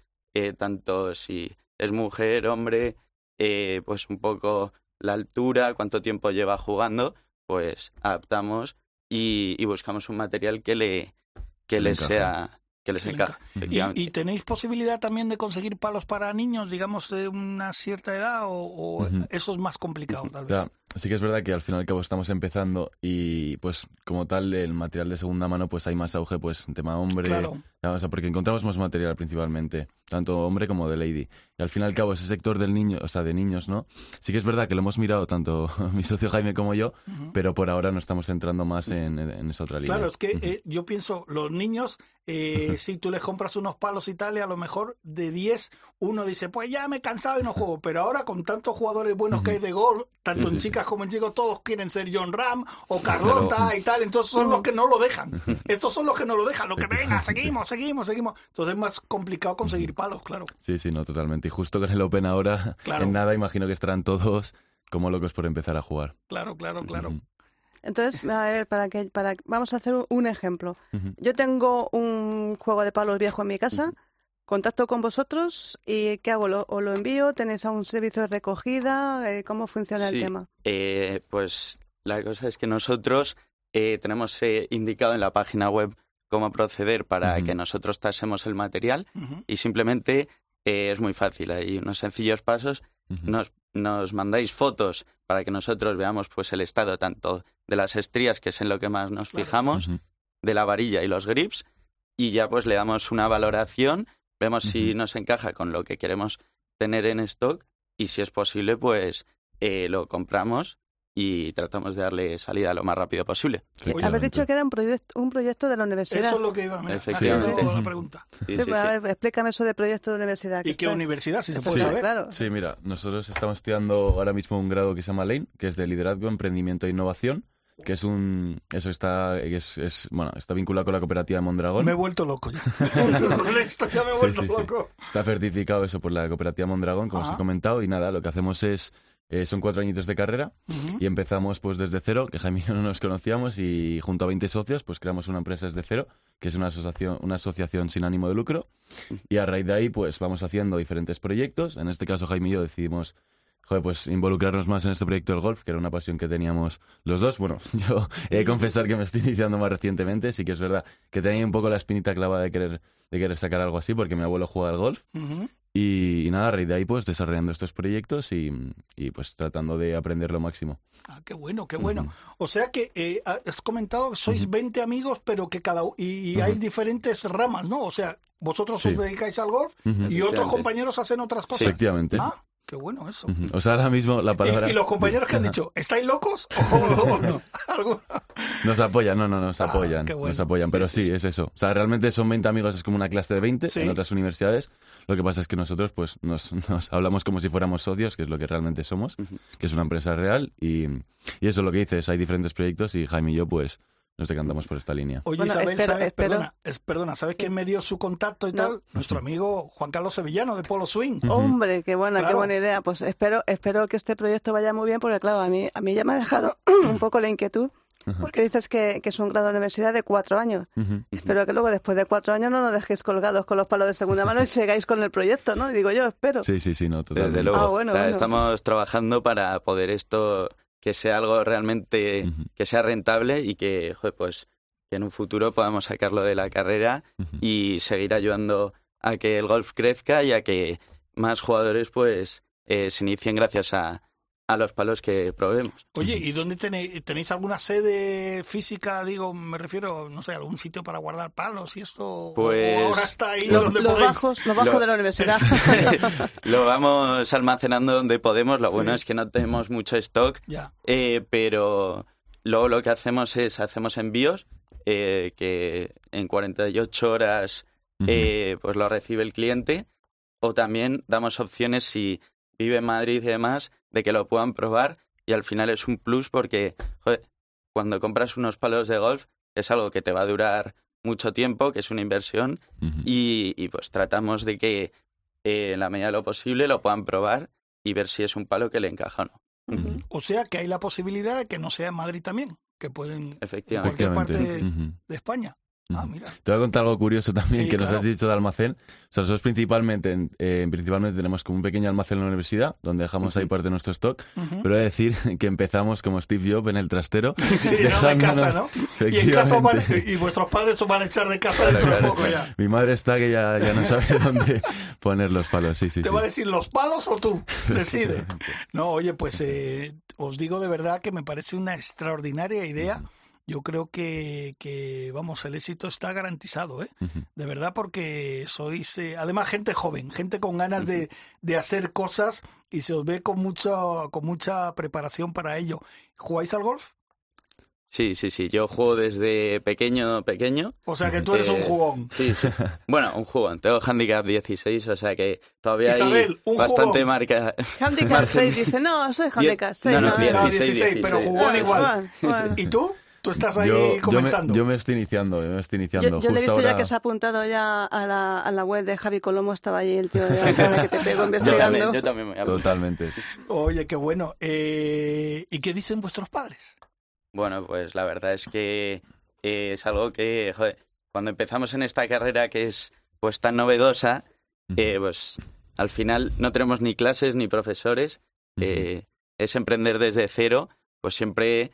tanto si es mujer, hombre, pues un poco la altura, cuánto tiempo lleva jugando, pues adaptamos y, buscamos un material que le que les sea que les encaje. ¿Y, tenéis posibilidad también de conseguir palos para niños, digamos, de una cierta edad o, eso es más complicado tal vez? sí que es verdad que al final y al cabo estamos empezando y pues como tal el material de segunda mano pues hay más auge pues en tema hombre, claro. porque encontramos más material principalmente, tanto hombre como de lady. Y al fin y al cabo ese sector del niño, o sea, de niños, ¿no? Sí que es verdad que lo hemos mirado tanto mi socio Jaime como yo, pero por ahora no estamos centrando más en, esa otra línea. Claro, es que eh, yo pienso, los niños, eh, si tú les compras unos palos y tal, y a lo mejor de 10 uno dice, pues ya me he cansado y no juego, pero ahora con tantos jugadores buenos que hay de gol, tanto en chicas como en chicos, todos quieren ser John Ram o Carlota y tal, entonces son los que no lo dejan. Estos son los que no lo dejan, lo que venga, seguimos, seguimos, seguimos. Entonces es más complicado conseguir palos, claro. Sí, sí, no, totalmente. Y justo con el Open ahora, en nada imagino que estarán todos como locos por empezar a jugar. Claro, claro, claro. Entonces, a ver, para que, para, vamos a hacer un ejemplo. Yo tengo un juego de palos viejo en mi casa contacto con vosotros y ¿qué hago? ¿Lo, ¿O lo envío? ¿Tenéis algún servicio de recogida? Eh, ¿Cómo funciona el tema? Eh, pues la cosa es que nosotros eh, tenemos indicado en la página web cómo proceder para que nosotros tasemos el material y simplemente es muy fácil. Hay unos sencillos pasos. Nos nos mandáis fotos para que nosotros veamos pues el estado tanto de las estrías, que es en lo que más nos fijamos, de la varilla y los grips, y ya pues le damos una valoración, vemos si nos encaja con lo que queremos tener en stock y si es posible pues eh, lo compramos y tratamos de darle salida lo más rápido posible. Habéis dicho que era un, proyecto un proyecto de la universidad. Eso es lo que iba a Efectivamente. haciendo la pregunta. Sí, Sí, sí, pues, a sí. ver, explícame eso de proyecto de universidad. ¿Y qué está- universidad? Si se puede saber. claro. Sí, mira, nosotros estamos estudiando ahora mismo un grado que se llama Lane, que es de liderazgo, emprendimiento e innovación, que es un eso está es, es- bueno, está vinculado con la cooperativa de Mondragón. Me he vuelto loco ya. Con esto ya me he vuelto sí, sí. loco. Está certificado eso por la cooperativa Mondragón, como os he comentado, y nada, lo que hacemos es eh, son cuatro añitos de carrera y empezamos pues desde cero, que Jaime y yo no nos conocíamos y junto a 20 socios pues creamos una empresa desde cero, que es una asociación, una asociación sin ánimo de lucro y a raíz de ahí pues vamos haciendo diferentes proyectos. En este caso Jaime y yo decidimos joder, pues involucrarnos más en este proyecto del golf, que era una pasión que teníamos los dos. Bueno, yo he de confesar que me estoy iniciando más recientemente, sí que es verdad que tenía un poco la espinita clavada de querer, de querer sacar algo así, porque mi abuelo juega al golf. Y, y nada, a raíz de ahí pues desarrollando estos proyectos y, y, pues tratando de aprender lo máximo. Ah, qué bueno, qué bueno. O sea que eh, has comentado que sois 20 amigos, pero que cada y, y hay diferentes ramas, ¿no? O sea, vosotros Sí. os dedicáis al golf y otros compañeros hacen otras cosas. Efectivamente. Ah, qué bueno eso. O sea, ahora mismo la palabra... ¿Y, y los compañeros que han dicho, ¿estáis locos o, o no? Nos apoyan, no, no, nos Ah, apoyan. qué bueno. Nos apoyan, pero Sí, sí, sí, es eso. O sea, realmente son 20 amigos, es como una clase de 20 Sí. en otras universidades. Lo que pasa es que nosotros pues nos, nos hablamos como si fuéramos socios, que es lo que realmente somos, que es una empresa real. Y, y eso es lo que dices, hay diferentes proyectos y Jaime y yo pues nos decantamos por esta línea. Oye, Bueno, Isabel, espero- ¿sabes? espero- Perdona, es- perdona, ¿sabes quién me dio su contacto y No. tal? Nuestro amigo Juan Carlos Sevillano de Polo Swing. Hombre, qué buena, qué buena idea. Pues espero, espero que este proyecto vaya muy bien, porque claro, a mí, a mí ya me ha dejado un poco la inquietud, porque dices que, que es un grado de universidad de cuatro años. Espero que luego, después de cuatro años, no nos dejéis colgados con los palos de segunda mano y sigáis con el proyecto, ¿no? Digo yo, espero. Sí, sí, sí, no, totalmente. Desde luego. Ah, bueno, O sea, bueno. Estamos trabajando para poder esto que sea algo realmente que sea rentable y que, joder, pues que en un futuro podamos sacarlo de la carrera y seguir ayudando a que el golf crezca y a que más jugadores pues eh, se inicien gracias a, a los palos que probemos. Oye, ¿y dónde tenéis, tenéis alguna sede física? Digo, me refiero, no sé, algún sitio para guardar palos y esto. ¿O Pues- ahora está ahí Los, donde los bajos, los bajos Lo- de la universidad. Lo vamos almacenando donde podemos. Lo Sí. bueno es que no tenemos mucho stock, Ya. eh, pero luego lo que hacemos es hacemos envíos eh, que en 48 horas Ujú. eh, pues lo recibe el cliente o también damos opciones si vive en Madrid y demás de que lo puedan probar y al final es un plus porque joder, cuando compras unos palos de golf es algo que te va a durar mucho tiempo, que es una inversión y, y, pues tratamos de que eh, en la medida de lo posible lo puedan probar y ver si es un palo que le encaja o no. O sea que hay la posibilidad de que no sea en Madrid también, que pueden en cualquier parte de España. Ah, mira. Te voy a contar algo curioso también Sí, que nos has dicho de almacén. O sea, nosotros principalmente, en- eh, principalmente tenemos como un pequeño almacén en la universidad donde dejamos ahí parte de nuestro stock. Pero he de decir que empezamos como Steve Jobs en el trastero. Sí, no, de casa, ¿no? Y en casa os van- efectivamente. y vuestros padres os van a echar de casa Claro, dentro de poco ya. Mi madre está que ya, ya no sabe dónde poner los palos. Sí, sí, Te sí. va a decir los palos o tú. Decide. No, oye, pues eh, os digo de verdad que me parece una extraordinaria idea. Yo creo que, que, vamos, el éxito está garantizado, ¿eh? Ujú. De verdad, porque sois, eh, además, gente joven, gente con ganas de, de hacer cosas y se os ve con, mucho, con mucha preparación para ello. ¿Jugáis al golf? Sí, sí, sí. Yo juego desde pequeño, pequeño. O sea que tú eres un Eh, jugón. Sí, sí. Bueno, un jugón. Tengo handicap 16, o sea que todavía Isabel, hay un bastante jugón. marca. Handicap margen. 6 dice, no, soy handicap 6. no, no, No, 16, 16, pero 16. jugón Ah, igual. bueno, bueno. ¿Y tú? Tú estás ahí Yo, yo, me, comenzando. yo me estoy iniciando, yo me estoy iniciando. Yo, yo le he visto ya que se ha apuntado ya a la, a la web de Javi Colomo, estaba ahí el tío de Alcalá que te pego Yo investigando. también, yo también me voy a apuntar. Totalmente. Oye, qué bueno. Eh, ¿Y qué dicen vuestros padres? Bueno, pues la verdad es que eh, es algo que, joder, cuando empezamos en esta carrera que es pues tan novedosa, eh, pues al final no tenemos ni clases ni profesores, eh, es emprender desde cero, pues siempre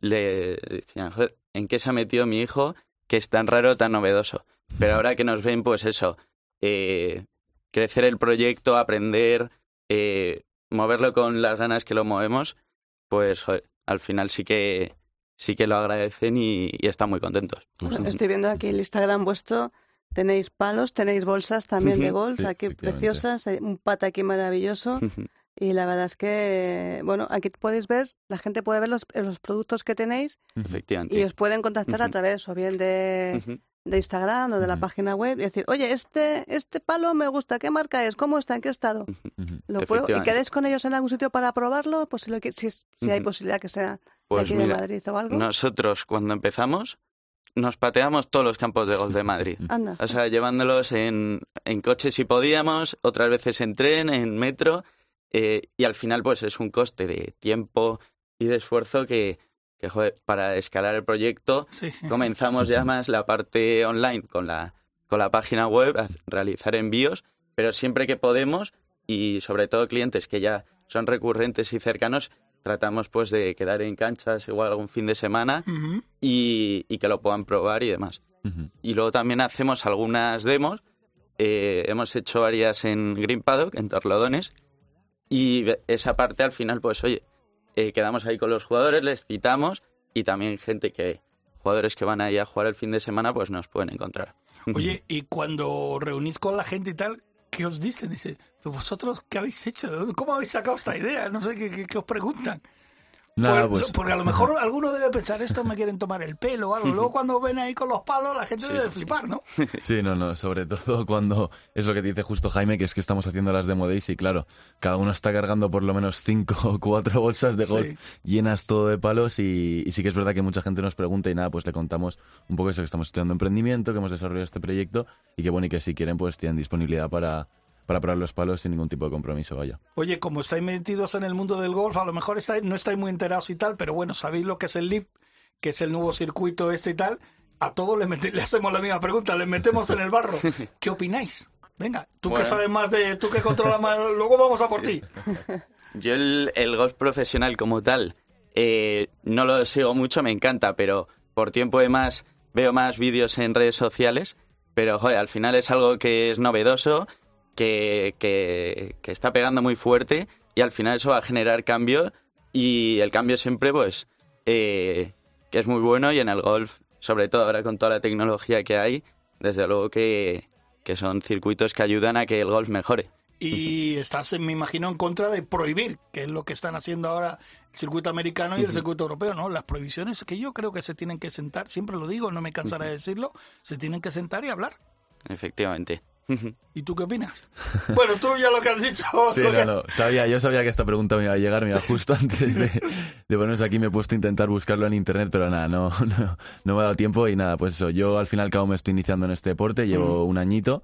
le decían, "Joder, ¿en qué se ha metido mi hijo que es tan raro, tan novedoso? Pero ahora que nos ven, pues eso, eh, crecer el proyecto, aprender, eh, moverlo con las ganas que lo movemos, pues joder, al final sí que sí que lo agradecen y, y están muy contentos. Bueno, estoy viendo aquí el Instagram vuestro. Tenéis palos, tenéis bolsas también de golf, Sí, aquí preciosas, hay un pata aquí maravilloso. Y la verdad es que, bueno, aquí podéis ver, la gente puede ver los, los productos que tenéis Efectivamente. y os pueden contactar a través o bien de, de Instagram o de la página web y decir, oye, este, este palo me gusta, ¿qué marca es? ¿Cómo está? ¿En qué estado? Lo pruebo. ¿Y quedáis con ellos en algún sitio para probarlo? Pues si, lo si, si hay posibilidad que sea de Pues aquí de mira, Madrid o algo. nosotros cuando empezamos nos pateamos todos los campos de golf de Madrid. Anda. O sea, llevándolos en, en coche si podíamos, otras veces en tren, en metro, eh, y al final pues es un coste de tiempo y de esfuerzo que, que joder, para escalar el proyecto Sí. comenzamos ya más la parte online con la, con la página web, a realizar envíos, pero siempre que podemos y sobre todo clientes que ya son recurrentes y cercanos, tratamos pues de quedar en canchas igual algún fin de semana y, y que lo puedan probar y demás. Y luego también hacemos algunas demos. eh, hemos hecho varias en Green Paddock, en Torlodones. Y esa parte al final, pues oye, eh, quedamos ahí con los jugadores, les citamos y también gente que, jugadores que van ahí a jugar el fin de semana, pues nos pueden encontrar. Oye, y cuando reunís con la gente y tal, ¿qué os dicen? Dice, ¿pero vosotros qué habéis hecho? ¿De dónde- ¿Cómo habéis sacado esta idea? No sé qué, qué- qué os preguntan. Nada, Por- pues. Porque a lo mejor alguno debe pensar, esto me quieren tomar el pelo o algo. Luego cuando ven ahí con los palos, la gente Sí, debe sí, sí. flipar, ¿no? Sí, no, no, sobre todo cuando es lo que dice justo Jaime, que es que estamos haciendo las demo days y claro, cada uno está cargando por lo menos cinco o cuatro bolsas de golf Sí. llenas todo de palos y, y sí que es verdad que mucha gente nos pregunta y nada, pues le contamos un poco eso, que estamos estudiando emprendimiento, que hemos desarrollado este proyecto y que bueno, y que si quieren pues tienen disponibilidad para, para probar los palos sin ningún tipo de compromiso, vaya. Oye, como estáis metidos en el mundo del golf, a lo mejor estáis, no estáis muy enterados y tal, pero bueno, sabéis lo que es el LIP, que es el nuevo circuito este y tal. A todos le, mete- le hacemos la misma pregunta, le metemos en el barro. ¿Qué opináis? Venga, tú que Bueno. sabes más de, tú que controlas más, luego vamos a por ti. Yo el, el golf profesional como tal eh, no lo sigo mucho, me encanta, pero por tiempo de más veo más vídeos en redes sociales. Pero joder, al final es algo que es novedoso, que, que, que está pegando muy fuerte y al final eso va a generar cambio y el cambio siempre pues eh, que es muy bueno y en el golf, sobre todo ahora con toda la tecnología que hay, desde luego que, que son circuitos que ayudan a que el golf mejore. Y estás, me imagino, en contra de prohibir, que es lo que están haciendo ahora el circuito americano y el circuito europeo, ¿no? Las prohibiciones que yo creo que se tienen que sentar, siempre lo digo, no me cansaré de decirlo, se tienen que sentar y hablar. Efectivamente. ¿Y tú qué opinas? Bueno, tú ya lo que has dicho. Sí, lo que- no, no, sabía, yo sabía que esta pregunta me iba a llegar, mira, justo antes de, de ponernos aquí me he puesto a intentar buscarlo en internet, pero nada, no, no, no me ha dado tiempo y nada, pues eso, yo al fin y al cabo me estoy iniciando en este deporte, llevo un añito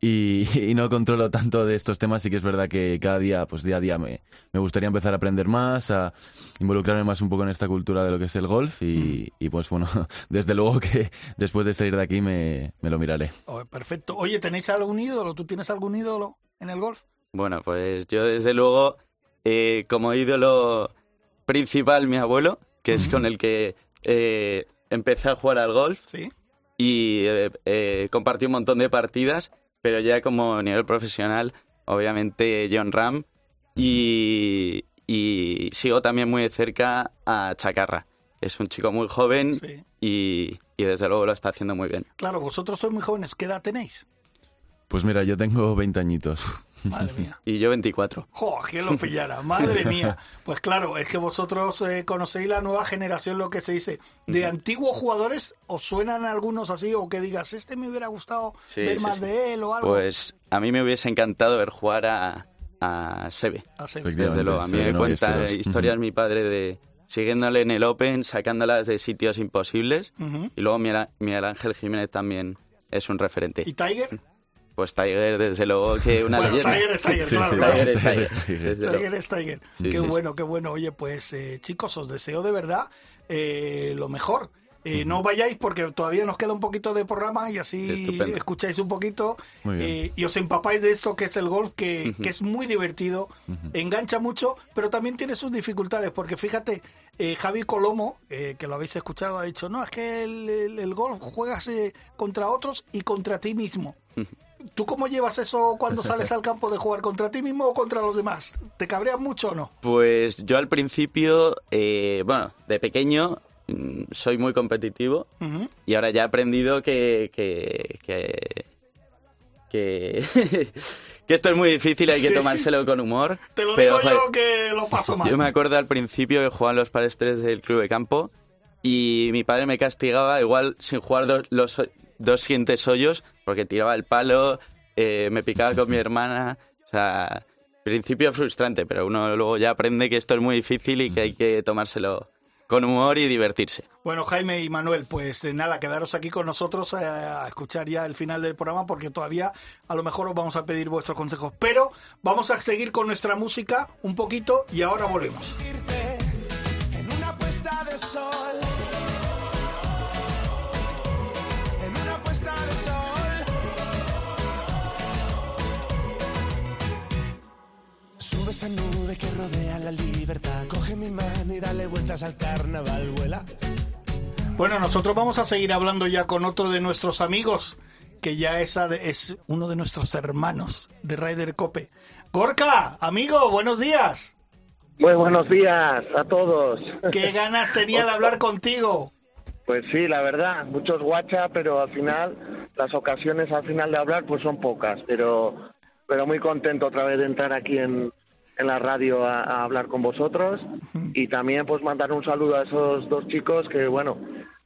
y, y no controlo tanto de estos temas, sí que es verdad que cada día, pues día a día me, me gustaría empezar a aprender más, a involucrarme más un poco en esta cultura de lo que es el golf y, y pues bueno, desde luego que después de salir de aquí me, me lo miraré. Oh, perfecto. Oye, ¿tenéis algún ídolo? ¿Tú tienes algún ídolo en el golf? Bueno, pues yo desde luego, eh, como ídolo principal, mi abuelo, que es con el que eh, empecé a jugar al golf Sí. y eh, eh, compartí un montón de partidas, pero ya como nivel profesional, obviamente John Ram y, y sigo también muy de cerca a Chacarra. Es un chico muy joven Sí. y, y desde luego lo está haciendo muy bien. Claro, vosotros sois muy jóvenes. ¿Qué edad tenéis? Pues mira, yo tengo 20 añitos. Madre mía. Y yo 24. ¡Jo! ¿Quién lo pillara? Madre mía. Pues claro, es que vosotros eh, conocéis la nueva generación, lo que se dice. ¿De antiguos jugadores os suenan algunos así o que digas, este me hubiera gustado Sí, ver sí, más sí. de él o algo? Pues a mí me hubiese encantado ver jugar a, a Sebe. Así. Efectivamente. Desde luego, a mí sí, me no, cuenta Ballesteros. historias Ujú. mi padre de siguiéndole en el Open, sacándolas de sitios imposibles. Y luego Miguel Ángel Jiménez también es un referente. ¿Y Tiger? Pues Tiger, desde luego que una Bueno, leyenda. Tiger es Tiger, Sí, claro. sí, claro. Tiger es Tiger Tiger, es Tiger. desde luego. Tiger es Tiger. Sí, qué sí, sí. bueno, qué bueno. Oye, pues eh, chicos, os deseo de verdad eh, lo mejor. Eh, No vayáis porque todavía nos queda un poquito de programa y así Estupendo. escucháis un poquito eh, y os empapáis de esto que es el golf, que, que es muy divertido, engancha mucho, pero también tiene sus dificultades, porque fíjate, eh, Javi Colomo, eh, que lo habéis escuchado, ha dicho, no, es que el, el- el golf juegas eh, contra otros y contra ti mismo. ¿Tú cómo llevas eso cuando sales al campo de jugar contra ti mismo o contra los demás? ¿Te cabreas mucho o no? Pues yo al principio, eh, bueno, de pequeño mm, soy muy competitivo y ahora ya he aprendido que que, que, que, que esto es muy difícil, hay que Sí. tomárselo con humor. Te lo pero, digo yo que lo paso mal. Yo me acuerdo al principio que jugaban los palestres del club de campo y mi padre me castigaba igual sin jugar dos, los dos siguientes hoyos porque tiraba el palo, eh, me picaba con mi hermana. O sea, principio frustrante, pero uno luego ya aprende que esto es muy difícil y que hay que tomárselo con humor y divertirse. Bueno, Jaime y Manuel, pues de nada, quedaros aquí con nosotros eh, a escuchar ya el final del programa porque todavía a lo mejor os vamos a pedir vuestros consejos. Pero vamos a seguir con nuestra música un poquito y ahora volvemos. Esta nube que rodea la libertad. Coge mi mano y dale vueltas al carnaval, vuela. Bueno, nosotros vamos a seguir hablando ya con otro de nuestros amigos, que ya es, es uno de nuestros hermanos de Ryder Cope. Gorka, amigo, buenos días. Muy buenos días a todos. Qué ganas tenía de hablar contigo. Pues sí, la verdad, muchos guacha, pero al final, las ocasiones al final de hablar pues son pocas, pero, pero muy contento otra vez de entrar aquí en, en la radio a, a hablar con vosotros y también pues mandar un saludo a esos dos chicos que bueno,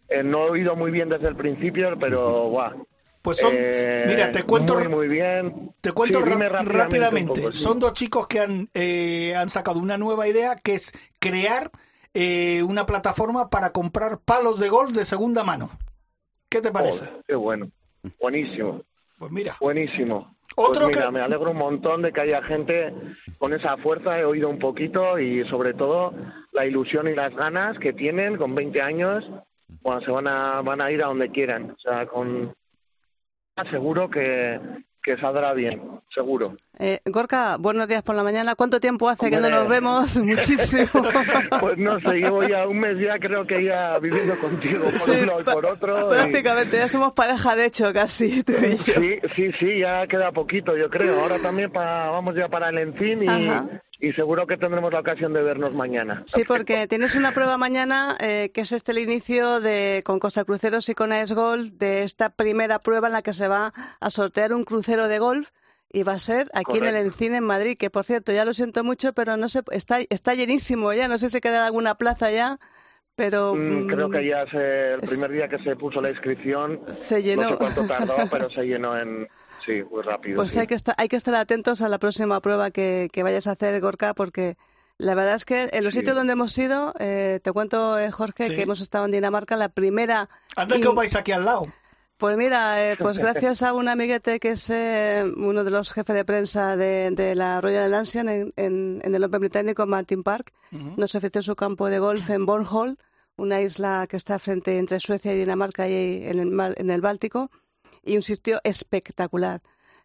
eh, no he oído muy bien desde el principio, pero guau. Pues son, eh, mira, te cuento, muy, muy bien. te cuento Sí, rápidamente. rápidamente un poco, sí. Son dos chicos que han, eh, han sacado una nueva idea que es crear eh, una plataforma para comprar palos de golf de segunda mano. ¿Qué te parece? Joder, qué bueno, buenísimo. Pues mira, Buenísimo. Otro pues mira, que- me alegro un montón de que haya gente con esa fuerza, he oído un poquito y sobre todo la ilusión y las ganas que tienen con 20 años, bueno, se van a, van a ir a donde quieran, o sea, con seguro que, que saldrá bien, seguro. Eh, Gorka, buenos días por la mañana. ¿Cuánto tiempo hace que no nos vemos? Muchísimo. Pues no sé, llevo ya un mes ya creo que ya viviendo contigo por Sí, un lado y por otro. y- Prácticamente, ya somos pareja de hecho casi, tú y yo. Sí, sí, sí, ya queda poquito, yo creo. Ahora también pa- vamos ya para el Encín y, Ajá. Y seguro que tendremos la ocasión de vernos mañana. Sí, porque tienes una prueba mañana eh, que es este el inicio de con Costa Cruceros y con Ice Golf de esta primera prueba en la que se va a sortear un crucero de golf y va a ser aquí en el Correcto. Encine en Madrid, que por cierto ya lo siento mucho, pero no sé, está está llenísimo ya, no sé si queda alguna plaza ya, pero Mm, creo mm, que ya se, el es- primer día que se puso la inscripción, se llenó. no sé cuánto tardó, pero se llenó en... Sí, muy rápido. Pues sí. hay que estar, hay que estar atentos a la próxima prueba que, que vayas a hacer, Gorka, porque la verdad es que en los Sí. sitios donde hemos ido, eh, te cuento, eh, Jorge, Sí. que hemos estado en Dinamarca, la primera... anda que os vais aquí al lado. Pues mira, eh, pues gracias a un amiguete que es eh, uno de los jefes de prensa de, de la Royal Lancian en, en, en el Open Británico, Martin Park, nos ofreció su campo de golf en Bornholm, una isla que está frente entre Suecia y Dinamarca y en el, mar- en el Báltico, y un sitio espectacular.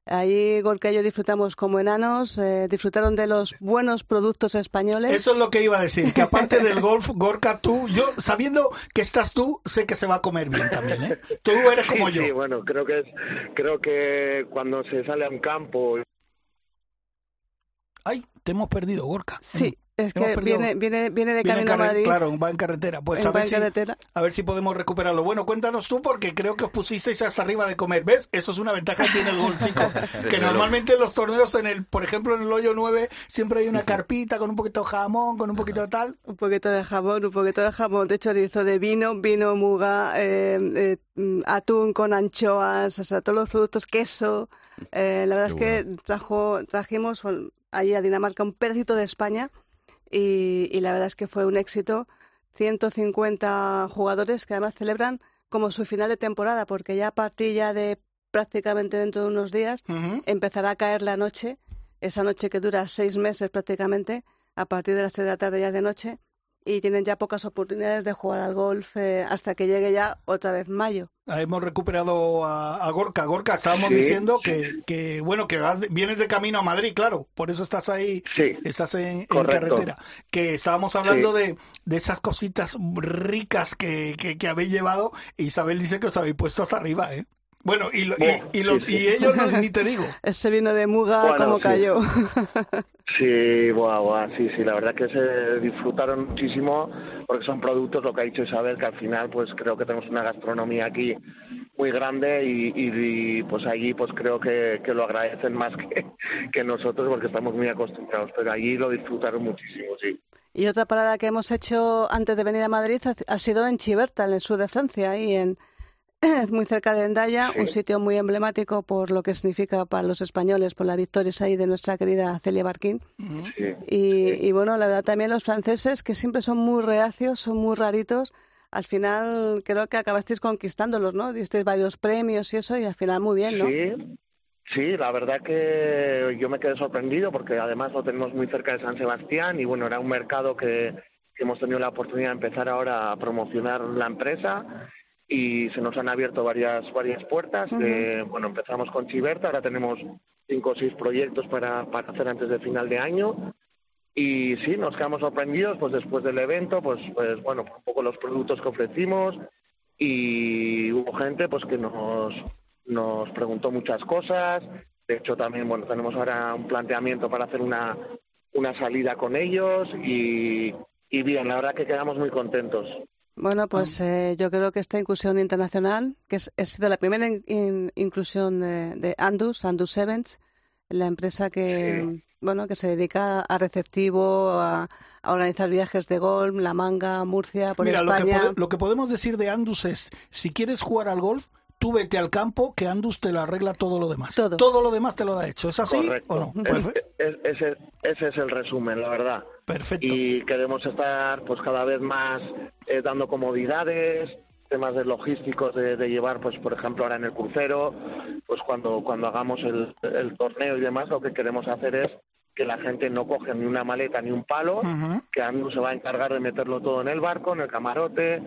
Ahí Gorka y yo disfrutamos como enanos, eh, disfrutaron de los buenos productos españoles. Eso es lo que iba a decir, que aparte del golf, Gorka, tú, yo sabiendo que estás tú, sé que se va a comer bien también, ¿eh? Tú eres como Sí, yo. sí, bueno, creo que es, creo que cuando se sale a un campo Ay, te hemos perdido, Gorka. Sí, es que perdido- viene, viene, viene de Viene en camino a carre- Madrid. Claro, va en carretera. Pues en a ver, va en si, carretera. a ver si podemos recuperarlo. Bueno, cuéntanos tú, porque creo que os pusisteis hasta arriba de comer. ¿Ves? Eso es una ventaja que tiene el golf, chico. que normalmente en los torneos, en el, por ejemplo, en el hoyo 9, siempre hay una carpita con un poquito de jamón, con un poquito de tal. Un poquito de jamón, un poquito de jamón de chorizo, de vino, vino, muga, eh, eh, atún con anchoas, o sea, todos los productos, queso. Eh, la verdad Qué es que trajo, trajimos allí a Dinamarca un pedacito de España y, y la verdad es que fue un éxito. 150 jugadores que además celebran como su final de temporada, porque ya a partir ya de prácticamente dentro de unos días empezará a caer la noche, esa noche que dura seis meses prácticamente, a partir de las seis de la tarde ya de noche, y tienen ya pocas oportunidades de jugar al golf eh, hasta que llegue ya otra vez mayo. Ah, Hemos recuperado a, a Gorka. Gorka, estábamos Sí, diciendo que, que, bueno, que vas vienes de camino a Madrid, claro. Por eso estás ahí, Sí, estás en, carretera. Que estábamos hablando Sí. de, de esas cositas ricas que, que, que habéis llevado. Isabel dice que os habéis puesto hasta arriba, ¿eh? Bueno, y, lo- y, y lo- y ellos no- ni te digo. Ese vino de Muga, Bueno, como sí. cayó. Sí, guau, guau, sí, sí, la verdad que se disfrutaron muchísimo porque son productos, lo que ha dicho Isabel, que al final pues creo que tenemos una gastronomía aquí muy grande y, y- y, pues allí pues creo que, que lo agradecen más que, que nosotros porque estamos muy acostumbrados, pero allí lo disfrutaron muchísimo, sí. Y otra parada que hemos hecho antes de venir a Madrid ha, ha sido en Chiberta, en el sur de Francia, ahí en muy cerca de Endaya, un sitio muy emblemático por lo que significa para los españoles, por la victoria ahí de nuestra querida Celia Barquín. sí. Y, y bueno, la verdad también los franceses, que siempre son muy reacios, son muy raritos, al final creo que acabasteis conquistándolos, ¿no? Disteis varios premios y eso, y al final muy bien, ¿no? Sí, sí, la verdad que yo me quedé sorprendido porque además lo tenemos muy cerca de San Sebastián y bueno, era un mercado que, que hemos tenido la oportunidad de empezar ahora a promocionar la empresa y se nos han abierto varias varias puertas. de- bueno, empezamos con Chiberta, ahora tenemos cinco o seis proyectos para, para hacer antes de final de año y sí, nos quedamos sorprendidos pues después del evento, pues, pues bueno, un poco los productos que ofrecimos y hubo gente pues que nos, nos preguntó muchas cosas. De hecho, también bueno tenemos ahora un planteamiento para hacer una, una salida con ellos y, y bien, la verdad que quedamos muy contentos. Bueno, pues eh, yo creo que esta inclusión internacional, que es, ha sido la primera in- in- inclusión de, de Andus, Andus Events, la empresa que bueno que se dedica a receptivo, a, a organizar viajes de golf, La Manga, Murcia, por Mira, lo que, España. lo que podemos decir de Andus es, si quieres jugar al golf, tú vete al campo, que Andus te lo arregla todo lo demás. Todo. lo demás te lo ha hecho. ¿Es así Correcto. o no? Es- Perfe- es- ese, ese es el resumen, la verdad. Perfecto. y queremos estar pues cada vez más eh, dando comodidades temas de logísticos de, de llevar pues por ejemplo ahora en el crucero pues cuando cuando hagamos el, el torneo y demás lo que queremos hacer es que la gente no coge ni una maleta ni un palo que Andu se va a encargar de meterlo todo en el barco en el camarote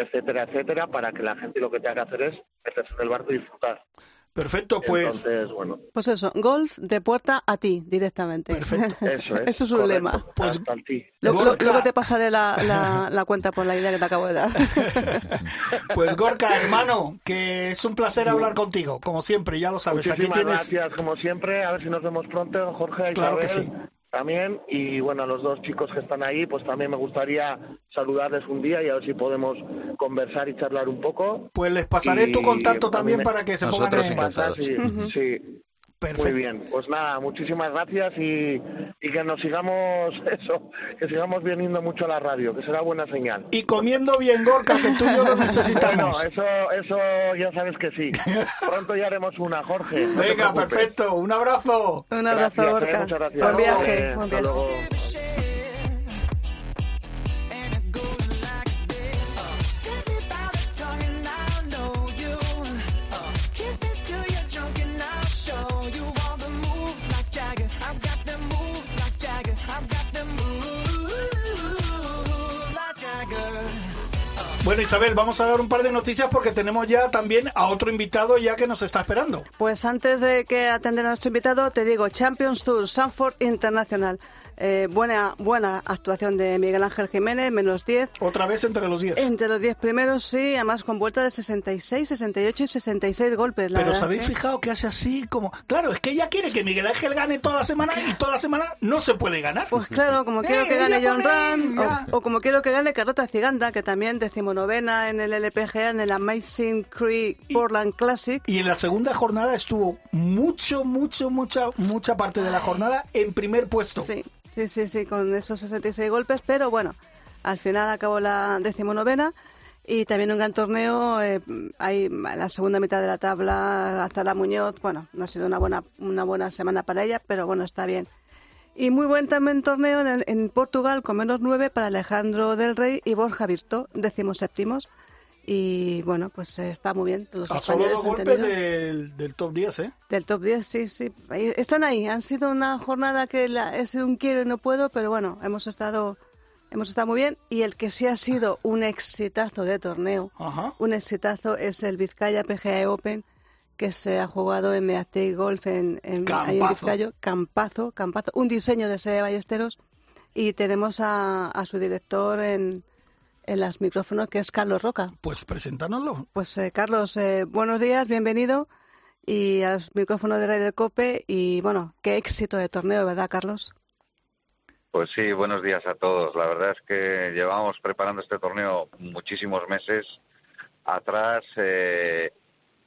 etcétera etcétera para que la gente lo que tenga que hacer es meterse en el barco y disfrutar Perfecto, pues entonces bueno Pues eso, golf de puerta a ti directamente. Perfecto. eso es Eso es un correcto. lema. Pues- Hasta el ti. Lo- lo- Gorka. luego te pasaré la, la, la cuenta por la idea que te acabo de dar. Pues Gorka, hermano, que es un placer hablar contigo, como siempre, ya lo sabes. Aquí Muchísimas tienes. gracias, como siempre. A ver si nos vemos pronto, Jorge, Claro que sí. También. Y bueno, a los dos chicos que están ahí, pues también me gustaría saludarles un día y a ver si podemos conversar y charlar un poco. Pues les pasaré Y tu contacto también para que se Nosotros pongan en... encantados. Pasar, sí, Muy bien, pues nada, muchísimas gracias y, y que nos sigamos, eso, que sigamos viniendo mucho a la radio, que será buena señal. Y comiendo bien, Gorka, que tú y yo lo Bueno, necesitamos. eso, eso ya sabes que sí. Pronto ya haremos una, Jorge. no Venga, perfecto. Un abrazo. Un abrazo, Gracias, eh, Gorka. muchas gracias. Buen viaje. Eh, buen hasta viaje. Bueno, Isabel, vamos a dar un par de noticias porque tenemos ya también a otro invitado ya que nos está esperando. Pues antes de que atender a nuestro invitado, te digo, Champions Tour, Sanford International. Eh, buena, buena actuación de Miguel Ángel Jiménez, menos 10. Otra vez entre los 10. Entre los 10 primeros, sí, además con vuelta de 66, 68 y 66 golpes. La Pero os habéis que- fijado que hace así como... Claro, es que ella quiere que Miguel Ángel gane toda la semana y toda la semana no se puede ganar. Pues claro, como quiero Eh, que gane ella John o, o como quiero que gane Carlota Ciganda, que también decimonovena en el LPGA, en el Amazing Creek Portland Classic. Y en la segunda jornada estuvo mucho, mucho, mucha, mucha parte de la jornada en primer puesto. Sí, sí, sí, sí, con esos 66 golpes, pero bueno, al final acabó la decimonovena y también un gran torneo. Eh, hay la segunda mitad de la tabla, Azala Muñoz, bueno, no ha sido una buena, una buena semana para ella, pero bueno, está bien. Y muy buen también torneo en, el- en Portugal con menos nueve para Alejandro del Rey y Borja Virto, décimos séptimos. Y bueno, pues eh, está muy bien. Los A solo golpes del, del top 10, ¿eh? del top 10, sí, sí. Están ahí. Han sido una jornada que la, sido un quiero y no puedo, pero bueno, hemos estado, hemos estado muy bien. Y el que sí ha sido un exitazo de torneo, Ajá. un exitazo es el Vizcaya PGA Open, que se ha jugado en Meatei Golf en, en, ahí en Campazo. Vizcayo. Campazo, campazo. Un diseño de Sede Ballesteros. Y tenemos a, a su director en, en las micrófonos, que es Carlos Roca. Pues preséntanoslo. Pues eh, Carlos, eh, buenos días, bienvenido y al micrófono de Raider Cope y bueno, qué éxito de torneo, ¿verdad, Carlos? Pues sí, buenos días a todos. La verdad es que llevamos preparando este torneo muchísimos meses atrás eh,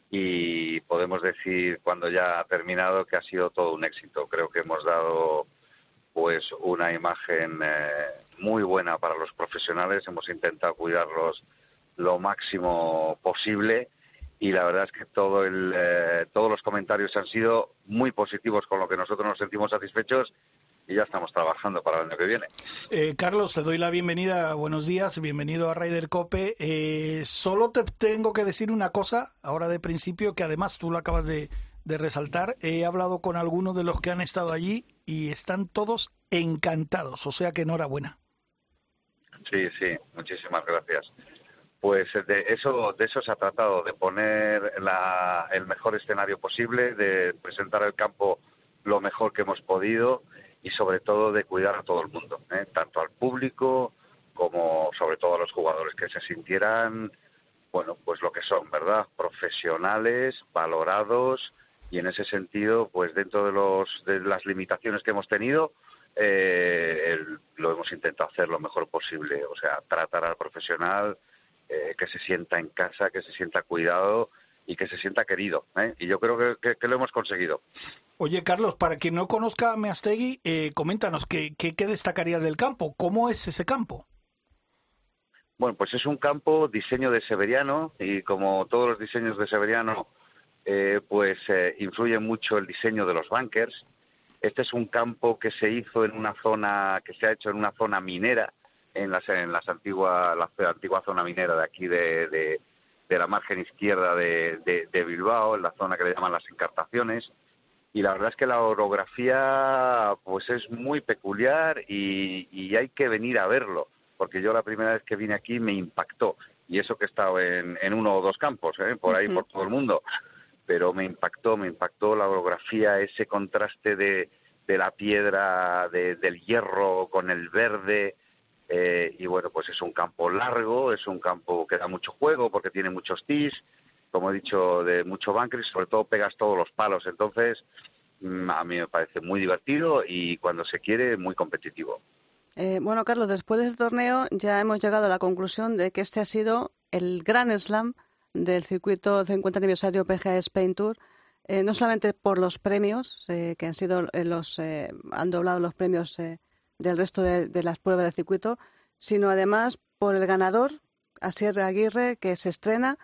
y podemos decir cuando ya ha terminado que ha sido todo un éxito. Creo que hemos dado pues una imagen eh, muy buena para los profesionales. Hemos intentado cuidarlos lo máximo posible y la verdad es que todo el, eh, todos los comentarios han sido muy positivos con lo que nosotros nos sentimos satisfechos y ya estamos trabajando para el año que viene. Eh, Carlos, te doy la bienvenida, buenos días, bienvenido a Raider Cope. Eh, solo te tengo que decir una cosa, ahora de principio, que además tú lo acabas de, de resaltar. He hablado con algunos de los que han estado allí y están todos encantados, o sea que enhorabuena. Sí, sí, muchísimas gracias. Pues de eso, de eso se ha tratado, de poner la, el mejor escenario posible, de presentar el campo lo mejor que hemos podido y sobre todo de cuidar a todo el mundo, ¿eh? tanto al público como sobre todo a los jugadores, que se sintieran, bueno, pues lo que son, ¿verdad? Profesionales, valorados y en ese sentido, pues dentro de, los, de las limitaciones que hemos tenido, eh, lo hemos intentado hacer lo mejor posible, o sea, tratar al profesional eh, que se sienta en casa, que se sienta cuidado y que se sienta querido. ¿eh? Y yo creo que, que, lo hemos conseguido. Oye, Carlos, para quien no conozca a Meastegui, eh, coméntanos, ¿qué, ¿qué, qué destacarías del campo? ¿Cómo es ese campo? Bueno, pues es un campo diseño de Severiano y como todos los diseños de Severiano, eh, pues eh, influye mucho el diseño de los bunkers. Este es un campo que se hizo en una zona, que se ha hecho en una zona minera, en las, en las antigua, la antigua zona minera de aquí de, de, de la margen izquierda de, de, Bilbao, en la zona que le llaman las encartaciones. Y la verdad es que la orografía pues es muy peculiar y, y hay que venir a verlo, porque yo la primera vez que vine aquí me impactó. Y eso que he estado en, en uno o dos campos, ¿eh? por ahí, uh -huh. por todo el mundo. Pero me impactó, me impactó la orografía, ese contraste de, de la piedra, de, del hierro con el verde, eh, y bueno, pues es un campo largo, es un campo que da mucho juego porque tiene muchos tees, como he dicho, de mucho y sobre todo pegas todos los palos. Entonces, mm, a mí me parece muy divertido y cuando se quiere, muy competitivo. Eh, bueno, Carlos, después de este torneo ya hemos llegado a la conclusión de que este ha sido el gran slam del circuito 50 aniversario PGA Spain Tour. Eh, no solamente por los premios, eh, que han sido los, han doblado los premios del resto de, las pruebas de circuito, sino además por el ganador, Asier Aguirre, que se estrena,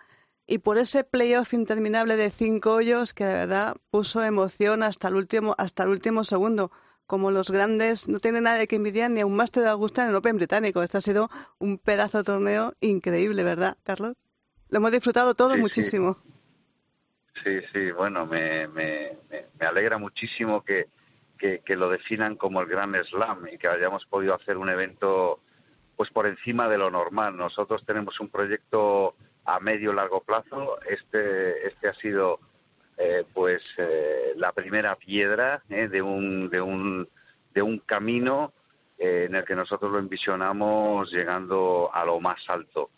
y por ese playoff interminable de cinco hoyos que de verdad puso emoción hasta el último, hasta el último segundo. Como los grandes, no tiene nada que envidiar ni a un máster de Augusta en el Open británico. Este ha sido un pedazo de torneo increíble, ¿verdad, Carlos? Lo hemos disfrutado todo sí, muchísimo. Sí, sí, bueno, me, me, me alegra muchísimo que, que, que, lo definan como el Gran Slam y que hayamos podido hacer un evento pues por encima de lo normal. Nosotros tenemos un proyecto a medio largo plazo. Este, este ha sido eh, pues eh, la primera piedra eh, de, un, de, un, de un camino eh, en el que nosotros lo envisionamos llegando a lo más alto.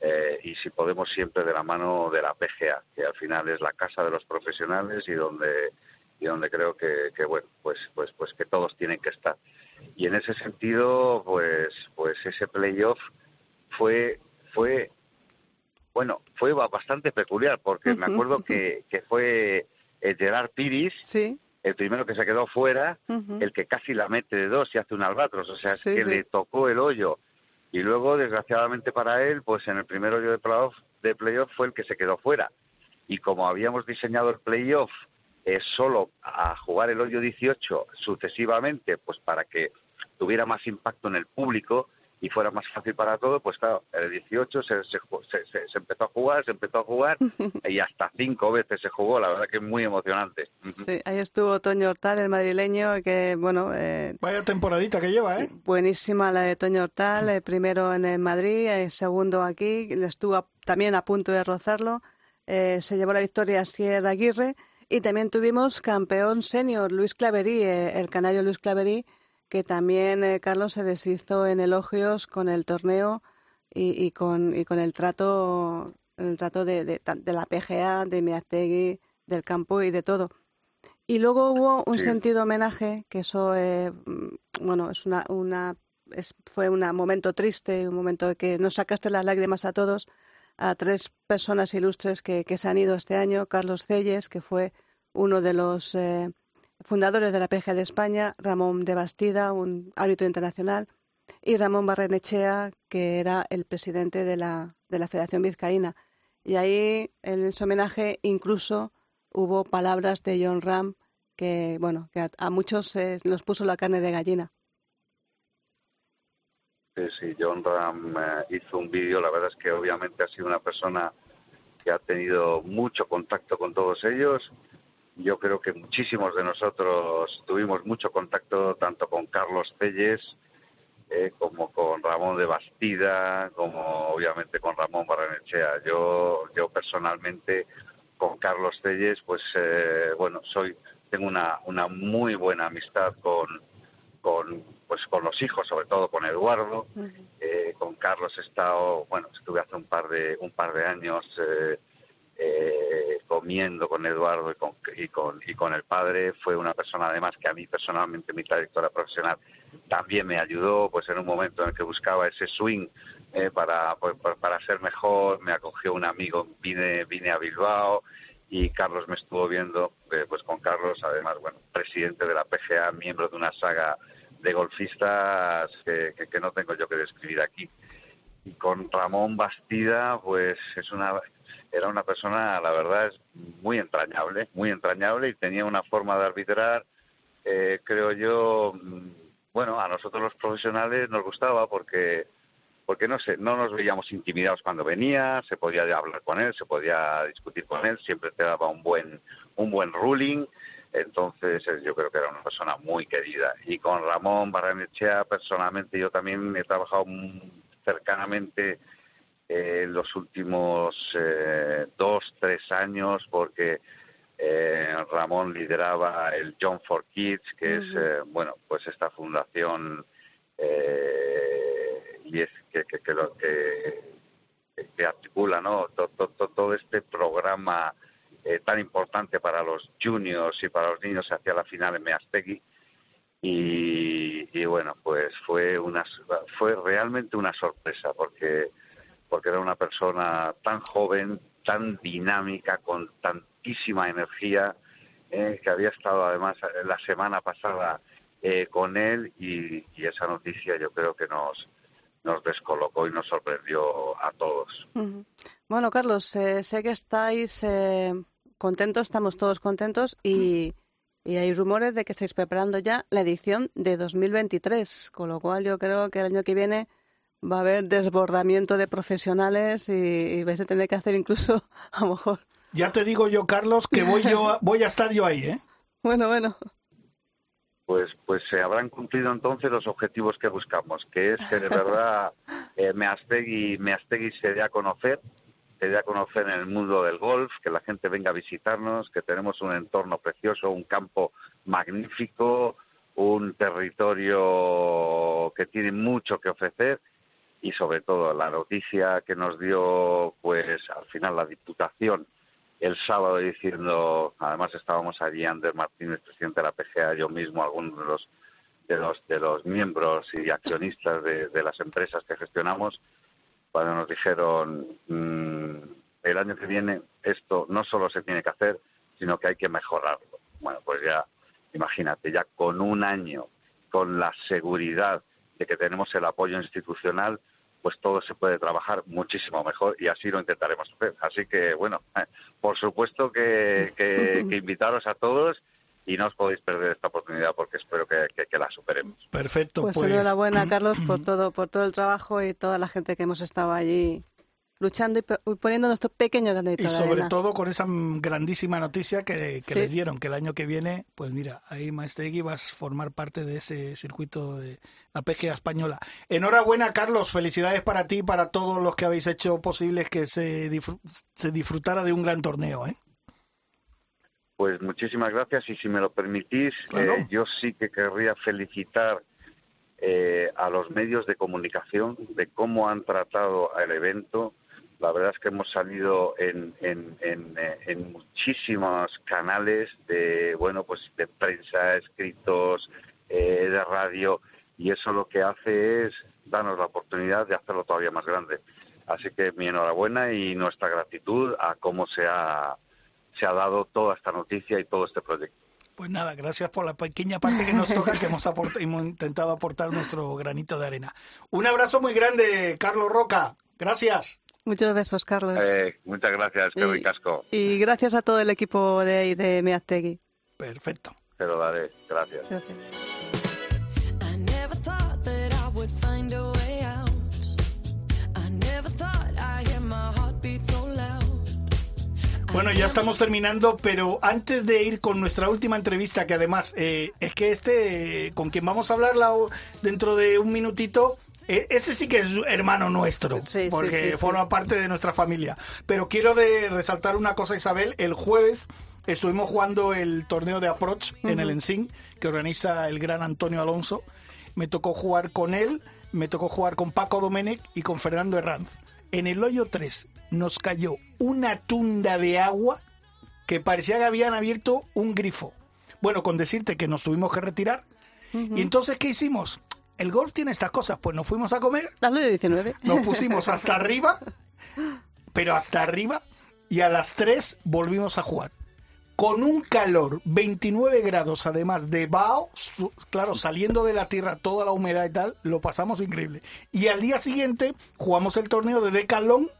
Eh, y si podemos siempre de la mano de la PGA, que al final es la casa de los profesionales y donde y donde creo que, que, bueno pues pues pues que todos tienen que estar y en ese sentido pues pues ese playoff fue fue bueno fue bastante peculiar porque me acuerdo que, que fue el Gerard Piris sí. el primero que se quedó fuera uh -huh. el que casi la mete de dos y hace un albatros o sea sí, que sí. le tocó el hoyo y luego desgraciadamente para él pues en el primer hoyo de playoff de playoff fue el que se quedó fuera. Y como habíamos diseñado el playoff eh, solo a jugar el hoyo 18 sucesivamente, pues para que tuviera más impacto en el público y fuera más fácil para todo, pues claro, el 18 se, se, se, se empezó a jugar, se empezó a jugar y hasta cinco veces se jugó, la verdad que es muy emocionante. Sí, ahí estuvo Toño Hortal, el madrileño, que bueno... Eh, Vaya temporadita que lleva, ¿eh? Buenísima la de Toño Hortal, eh, primero en el Madrid, eh, segundo aquí, estuvo a, también a punto de rozarlo, eh, se llevó la victoria a Sierra Aguirre, y también tuvimos campeón senior Luis Claverí, eh, el canario Luis Claverí, que también, eh, Carlos, se deshizo en elogios con el torneo y, con, y con el trato, el trato de, de, la PGA, de Miaztegui, del campo y de todo. Y luego hubo un sentido homenaje, que eso, eh, mm, bueno, es una, una es, fue un momento triste, un momento que nos sacaste las lágrimas a todos, a tres personas ilustres que, que se han ido este año. Carlos Celles, que fue uno de los eh, fundadores de la PGA de España, Ramón de Bastida, un árbitro internacional, y Ramón Barrenechea, que era el presidente de la, de la Federación Vizcaína. Y ahí, en ese homenaje, incluso hubo palabras de John Ram que, bueno, que a, muchos eh, nos puso la carne de gallina. Sí, John Ram eh, hizo un vídeo, la verdad es que obviamente ha sido una persona que ha tenido mucho contacto con todos ellos. Yo creo que muchísimos de nosotros tuvimos mucho contacto tanto con Carlos Telles eh, como con Ramón de Bastida, como obviamente con Ramón Barrenechea. Yo, yo personalmente con Carlos Telles, pues eh, bueno, soy tengo una, una muy buena amistad con, con pues con los hijos, sobre todo con Eduardo. Eh, con Carlos he estado, bueno, estuve hace un par de un par de años eh, comiendo con Eduardo y con, y con, y con el padre. Fue una persona además que a mí personalmente mi trayectoria profesional también me ayudó, pues en un momento en el que buscaba ese swing eh, para, pues, para ser mejor, me acogió un amigo, vine, vine a Bilbao y Carlos me estuvo viendo, eh, pues con Carlos, además, bueno, presidente de la PGA, miembro de una saga de golfistas que, que no tengo yo que describir aquí y con Ramón Bastida, pues es una era una persona, la verdad, es muy entrañable, muy entrañable y tenía una forma de arbitrar, eh, creo yo, mm, bueno, a nosotros los profesionales nos gustaba porque porque no sé, no nos veíamos intimidados cuando venía, se podía hablar con él, se podía discutir con él, siempre te daba un buen un buen ruling, entonces eh, yo creo que era una persona muy querida. Y con Ramón Barranechea, personalmente, yo también he trabajado cercanamente eh, en los últimos eh, dos, tres años, porque eh, Ramón lideraba el John for Kids, que es, bueno, pues esta fundación y es que, que, lo, que, que articula, ¿no? Todo, todo, este programa tan importante para los juniors y para los niños hacia la final en Meastegui y, bueno, pues fue una fue realmente una sorpresa porque porque era una persona tan joven, tan dinámica, con tantísima energía, eh, que había estado además la semana pasada eh, con él y, esa noticia yo creo que nos nos descolocó y nos sorprendió a todos. Bueno, Carlos, eh, sé que estáis contentos, estamos todos contentos y y hay rumores de que estáis preparando ya la edición de 2023, con lo cual yo creo que el año que viene va a haber desbordamiento de profesionales y, vais a tener que hacer incluso, a lo mejor. Ya te digo yo, Carlos, que voy yo, voy a estar yo ahí, ¿eh? Bueno, bueno. Pues, pues se habrán cumplido entonces los objetivos que buscamos, que es que de verdad eh, Meastegui, Meastegui se dé a conocer, te dé a conocer en el mundo del golf, que la gente venga a visitarnos, que tenemos un entorno precioso, un campo magnífico, un territorio que tiene mucho que ofrecer y sobre todo la noticia que nos dio pues al final la Diputación el sábado diciendo, además estábamos allí Ander Martínez, presidente de la PGA, yo mismo, algunos de los de los de los miembros y accionistas de, las empresas que gestionamos, cuando nos dijeron mm, el año que viene esto no solo se tiene que hacer, sino que hay que mejorarlo. Bueno, pues ya, imagínate, ya con un año, con la seguridad de que tenemos el apoyo institucional, pues todo se puede trabajar muchísimo mejor y así lo intentaremos hacer. Así que, bueno, por supuesto que, que invitaros a todos y no os podéis perder esta oportunidad porque espero que, la superemos. Perfecto. Pues, pues, enhorabuena, Carlos, por todo, por todo el trabajo y toda la gente que hemos estado allí luchando y poniendo nuestro pequeño granito Y sobre todo con esa grandísima noticia que, les dieron, que el año que viene, pues mira, ahí Maestegui vas a formar parte de ese circuito de la PGA española. Enhorabuena, Carlos, felicidades para ti y para todos los que habéis hecho posible que se, se disfrutara de un gran torneo. ¿eh? Pues muchísimas gracias y si me lo permitís, eh, yo sí que querría felicitar eh, a los medios de comunicación de cómo han tratado el evento. La verdad es que hemos salido en, en, en, eh, en muchísimos canales de bueno pues de prensa, escritos, eh, de radio y eso lo que hace es darnos la oportunidad de hacerlo todavía más grande. Así que mi enhorabuena y nuestra gratitud a cómo se ha, se ha dado toda esta noticia y todo este proyecto. Pues nada, gracias por la pequeña parte que nos toca, que hemos, hemos intentado aportar nuestro granito de arena. Un abrazo muy grande, Carlos Roca. Gracias. Muchos besos, Carlos. Eh, muchas gracias, Kevin Casco. Y gracias a todo el equipo de, de Meaztegui. Perfecto. Te lo daré. Gracias. gracias. Bueno, ya estamos terminando, pero antes de ir con nuestra última entrevista, que además eh, es que este, con quien vamos a hablar dentro de un minutito, ese sí que es hermano nuestro, porque forma parte de nuestra familia. Pero quiero de resaltar una cosa, Isabel, el jueves estuvimos jugando el torneo de Approach en el Ensign, que organiza el gran Antonio Alonso. Me tocó jugar con él, me tocó jugar con Paco Domenech y con Fernando Herranz. En el hoyo 3 nos cayó una tunda de agua que parecía que habían abierto un grifo. Bueno, con decirte que nos tuvimos que retirar. Y entonces, ¿qué hicimos? El golf tiene estas cosas, pues nos fuimos a comer. Hablo de 19. Nos pusimos hasta arriba, pero hasta arriba, y a las 3 volvimos a jugar con un calor, 29 grados además de vaho, claro, saliendo de la tierra toda la humedad y tal, lo pasamos increíble. Y al día siguiente jugamos el torneo de Decalón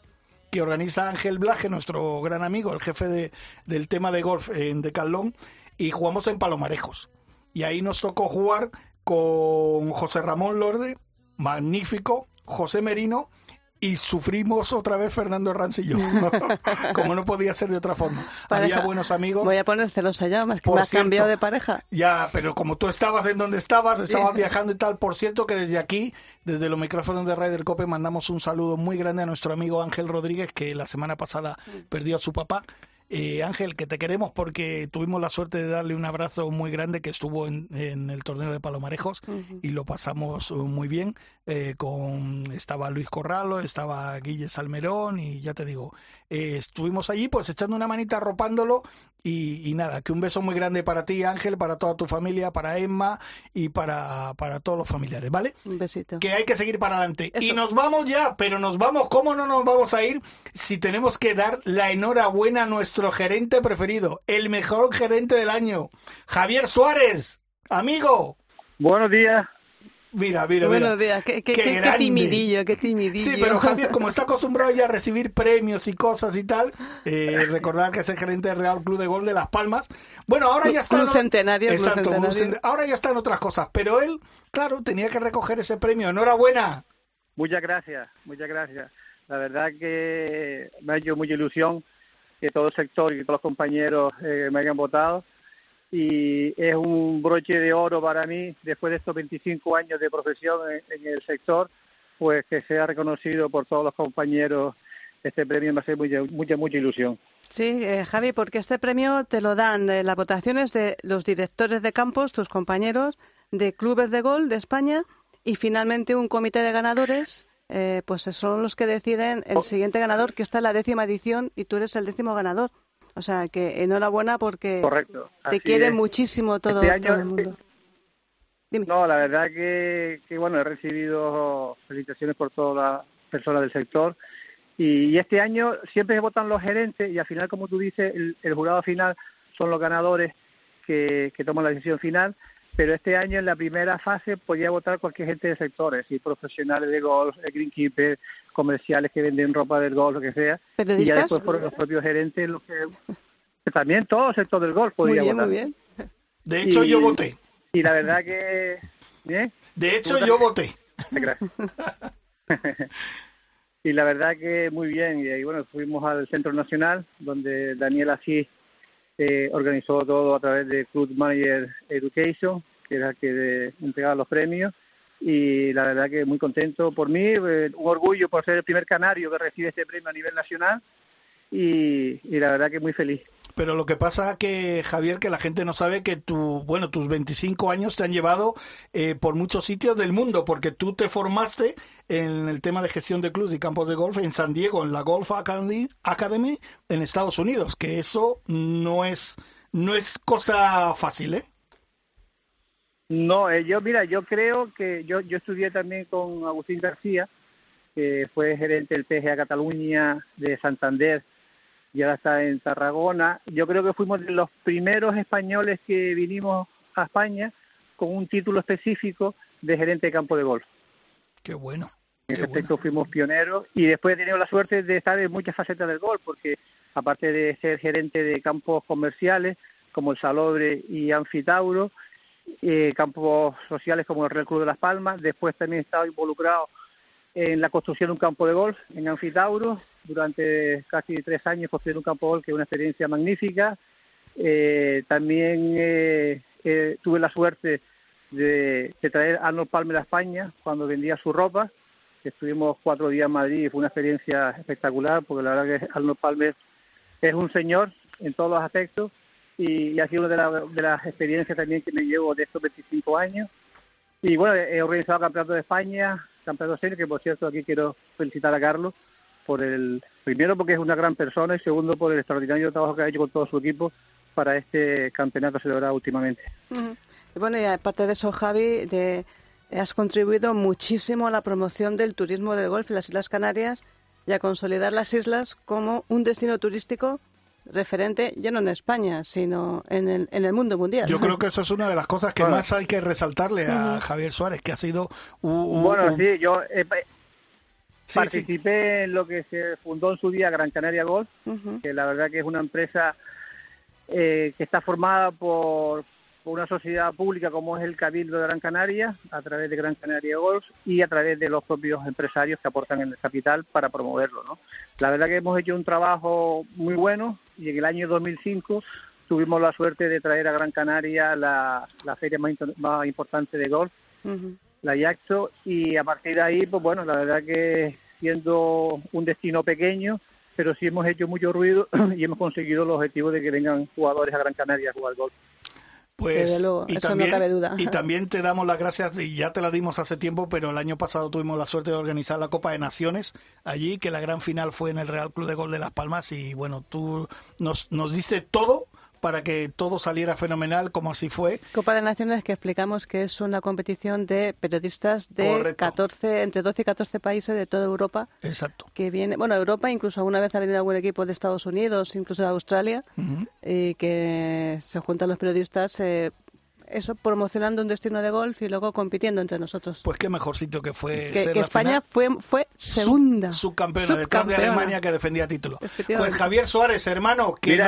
que organiza Ángel Blaje, nuestro gran amigo, el jefe de, del tema de golf en Decalón, y jugamos en Palomarejos. Y ahí nos tocó jugar con José Ramón Lorde, magnífico, José Merino y sufrimos otra vez Fernando Herranz y yo, como no podía ser de otra forma. Había buenos amigos. Voy a poner celosa ya, más que me has cambiado de pareja. Ya, pero como tú estabas en donde estabas, estabas viajando y tal, por cierto que desde aquí, desde los micrófonos de Ryder Cope, mandamos un saludo muy grande a nuestro amigo Ángel Rodríguez, que la semana pasada perdió a su papá. Eh, Ángel, que te queremos porque tuvimos la suerte de darle un abrazo muy grande que estuvo en, el torneo de Palomarejos y lo pasamos muy bien. Eh, con estaba Luis Corralo, estaba Guille Salmerón y ya te digo, eh, estuvimos allí pues echando una manita arropándolo y, nada, que un beso muy grande para ti Ángel, para toda tu familia, para Emma y para, para todos los familiares, ¿vale? Un besito. Que hay que seguir para adelante. Y nos vamos ya, pero nos vamos, ¿cómo no nos vamos a ir si tenemos que dar la enhorabuena a nuestro gerente preferido, el mejor gerente del año, Javier Suárez, amigo? Buenos días. Mira, mira, Buenos días, qué, qué, qué, timidillo, qué timidillo. Sí, pero Javier, como está acostumbrado ya a recibir premios y cosas y tal, eh, recordar que es el gerente del Real Club de Gol de Las Palmas. Bueno, ahora ya está... Club centenario, Exacto, ahora ya están otras cosas, pero él, claro, tenía que recoger ese premio. Enhorabuena. Muchas gracias, muchas gracias. La verdad que me ha hecho mucha ilusión que todo el sector y todos los compañeros eh, me hayan votado y es un broche de oro para mí después de estos 25 años de profesión en, el sector, pues que sea reconocido por todos los compañeros este premio me hace mucha, mucha, mucha ilusión. Sí, eh, Javi, porque este premio te lo dan eh, las votaciones de los directores de campos, tus compañeros, de clubes de gol de España y finalmente un comité de ganadores, eh, pues son los que deciden el oh. siguiente ganador, que está en la décima edición y tú eres el décimo ganador. O sea, que enhorabuena porque te quiere muchísimo todo, este el mundo. No, la verdad que, que, bueno, he recibido felicitaciones por todas las personas del sector y, este año siempre se votan los gerentes y al final, como tú dices, el, jurado final son los ganadores que, que toman la decisión final pero este año en la primera fase podía votar cualquier gente de sectores, y profesionales de golf, greenkeeper, comerciales que venden ropa del golf, lo que sea. Y ya después fueron los propios gerentes los que... También todo el sector del golf podía muy bien, Muy bien. De hecho, yo voté. Y la verdad que... De hecho, yo voté. Gracias. y la verdad que muy bien. Y ahí, bueno, fuimos al Centro Nacional, donde Daniel Asís eh, organizó todo a través de Club Manager Education, que era el que entregaba los premios. Y la verdad que muy contento por mí, eh, un orgullo por ser el primer canario que recibe este premio a nivel nacional. Y, y la verdad que muy feliz. Pero lo que pasa que, Javier, que la gente no sabe que tu, bueno, tus 25 años te han llevado eh, por muchos sitios del mundo, porque tú te formaste en el tema de gestión de clubes y campos de golf en San Diego, en la Golf Academy, Academy en Estados Unidos, que eso no es, no es cosa fácil, ¿eh? No, eh, yo, mira, yo creo que yo, yo estudié también con Agustín García, que fue gerente del PGA Cataluña de Santander y ahora está en Tarragona. Yo creo que fuimos de los primeros españoles que vinimos a España con un título específico de gerente de campo de golf. Qué bueno. En ese aspecto fuimos pioneros y después he tenido la suerte de estar en muchas facetas del golf, porque aparte de ser gerente de campos comerciales como el Salobre y Anfitauro, eh, campos sociales como el Real Club de Las Palmas, después también he estado involucrado en la construcción de un campo de golf en Anfitauro, durante casi tres años construir un campo de golf, que es una experiencia magnífica. Eh, también eh, eh, tuve la suerte de, traer a Arnold Palmer a España cuando vendía su ropa. Estuvimos cuatro días en Madrid y fue una experiencia espectacular, porque la verdad que Arnold Palmer es un señor en todos los aspectos y, ha sido una de, de, las experiencias también que me llevo de estos 25 años. Y bueno, he organizado campeonato de España, campeonato serio, que por cierto aquí quiero felicitar a Carlos por el primero porque es una gran persona y segundo por el extraordinario trabajo que ha hecho con todo su equipo para este campeonato celebrado últimamente. Bueno, y aparte de eso, Javi, de, has contribuido muchísimo a la promoción del turismo del golf en las Islas Canarias y a consolidar las islas como un destino turístico referente ya no en España, sino en el, en el mundo mundial. Yo creo que eso es una de las cosas que más hay que resaltarle a Javier Suárez, que ha sido un... bueno, sí, yo Participé en lo que se fundó en su día Gran Canaria Golf, que la verdad que es una empresa eh, que está formada por, una sociedad pública como es el Cabildo de Gran Canaria, a través de Gran Canaria Golf y a través de los propios empresarios que aportan en el capital para promoverlo. ¿no? La verdad que hemos hecho un trabajo muy bueno y en el año 2005 tuvimos la suerte de traer a Gran Canaria la, feria más, importante de golf, la Yaxo, y a partir de ahí, pues bueno, la verdad que siendo un destino pequeño, pero sí hemos hecho mucho ruido y hemos conseguido el objetivo de que vengan jugadores a Gran Canaria a jugar golf. Pues, y eso también, no cabe duda. Y también te damos las gracias, y ya te la dimos hace tiempo, pero el año pasado tuvimos la suerte de organizar la Copa de Naciones allí, que la gran final fue en el Real Club de Gol de Las Palmas, y bueno, tú nos, nos diste todo para que todo saliera fenomenal como así fue. Copa de Naciones que explicamos que es una competición de periodistas de 14 entre 12 y 14 países de toda Europa. Exacto. Que viene, bueno, Europa incluso alguna vez ha venido algún equipo de Estados Unidos, incluso de Australia, y que se juntan los periodistas eh, eso promocionando un destino de golf y luego compitiendo entre nosotros. Pues qué mejor sitio que fue. Que, España fue, fue segunda. Subcampeona, detrás de Alemania que defendía título. Pues Javier Suárez, hermano, que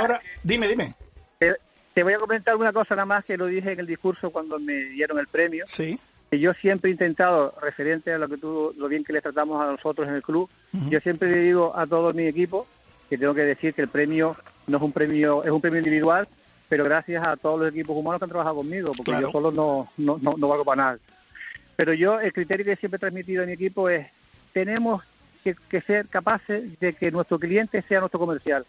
Dime, dime. Te, voy a comentar una cosa nada más que lo dije en el discurso cuando me dieron el premio. Sí. Que yo siempre he intentado, referente a lo que tú, lo bien que le tratamos a nosotros en el club, yo siempre le digo a todo mi equipo que tengo que decir que el premio no es un premio, es un premio individual, pero gracias a todos los equipos humanos que han trabajado conmigo, porque yo solo no, no, no, valgo para nada. Pero yo, el criterio que siempre he transmitido a mi equipo es, tenemos que, ser capaces de que nuestro cliente sea nuestro comercial.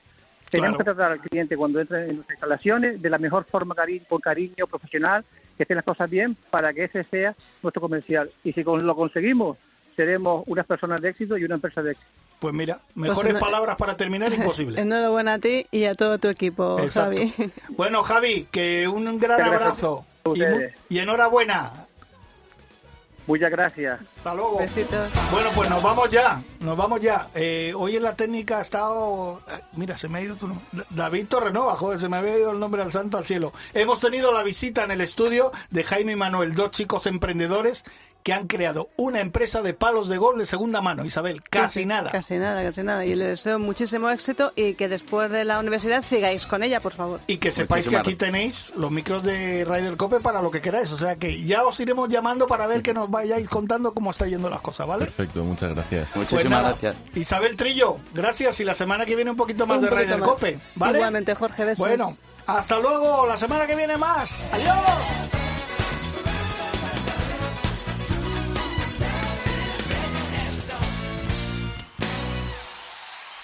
Tenemos que tratar al cliente cuando entra en nuestras instalaciones de la mejor forma, con cariño profesional, que estén las cosas bien, para que ese sea nuestro comercial. Y si lo conseguimos, seremos unas personas de éxito y una empresa de éxito. Pues mira, pues mejores palabras para terminar imposible. Enhorabuena a ti y a todo tu equipo, Javi. Bueno, Javi, que un gran abrazo y, enhorabuena. Muchas gracias. Hasta luego. Besitos. Bueno, pues nos vamos ya, nos vamos ya. Eh, hoy en la técnica ha estado... Eh, mira, se me ha ido tu nombre. David Torrenova, joder, se me había ido el nombre al santo al cielo. Hemos tenido la visita en el estudio de Jaime y Manuel, dos chicos emprendedores que han creado una empresa de palos de gol de segunda mano, Isabel. Casi nada. Casi nada, casi nada. Y les deseo muchísimo éxito y que después de la universidad sigáis con ella, por favor. Y que sepáis que aquí tenéis los micros de Ryder Cope para lo que queráis. O sea que ya os iremos llamando para ver que nos vayáis contando cómo está yendo las cosas, ¿vale? Perfecto, muchas gracias. Muchísimas pues gracias. Isabel Trillo, gracias. Y la semana que viene un poquito más de Ryder Cope, ¿vale? Igualmente, Jorge, besos. Bueno, hasta luego. La semana que viene más. Adiós.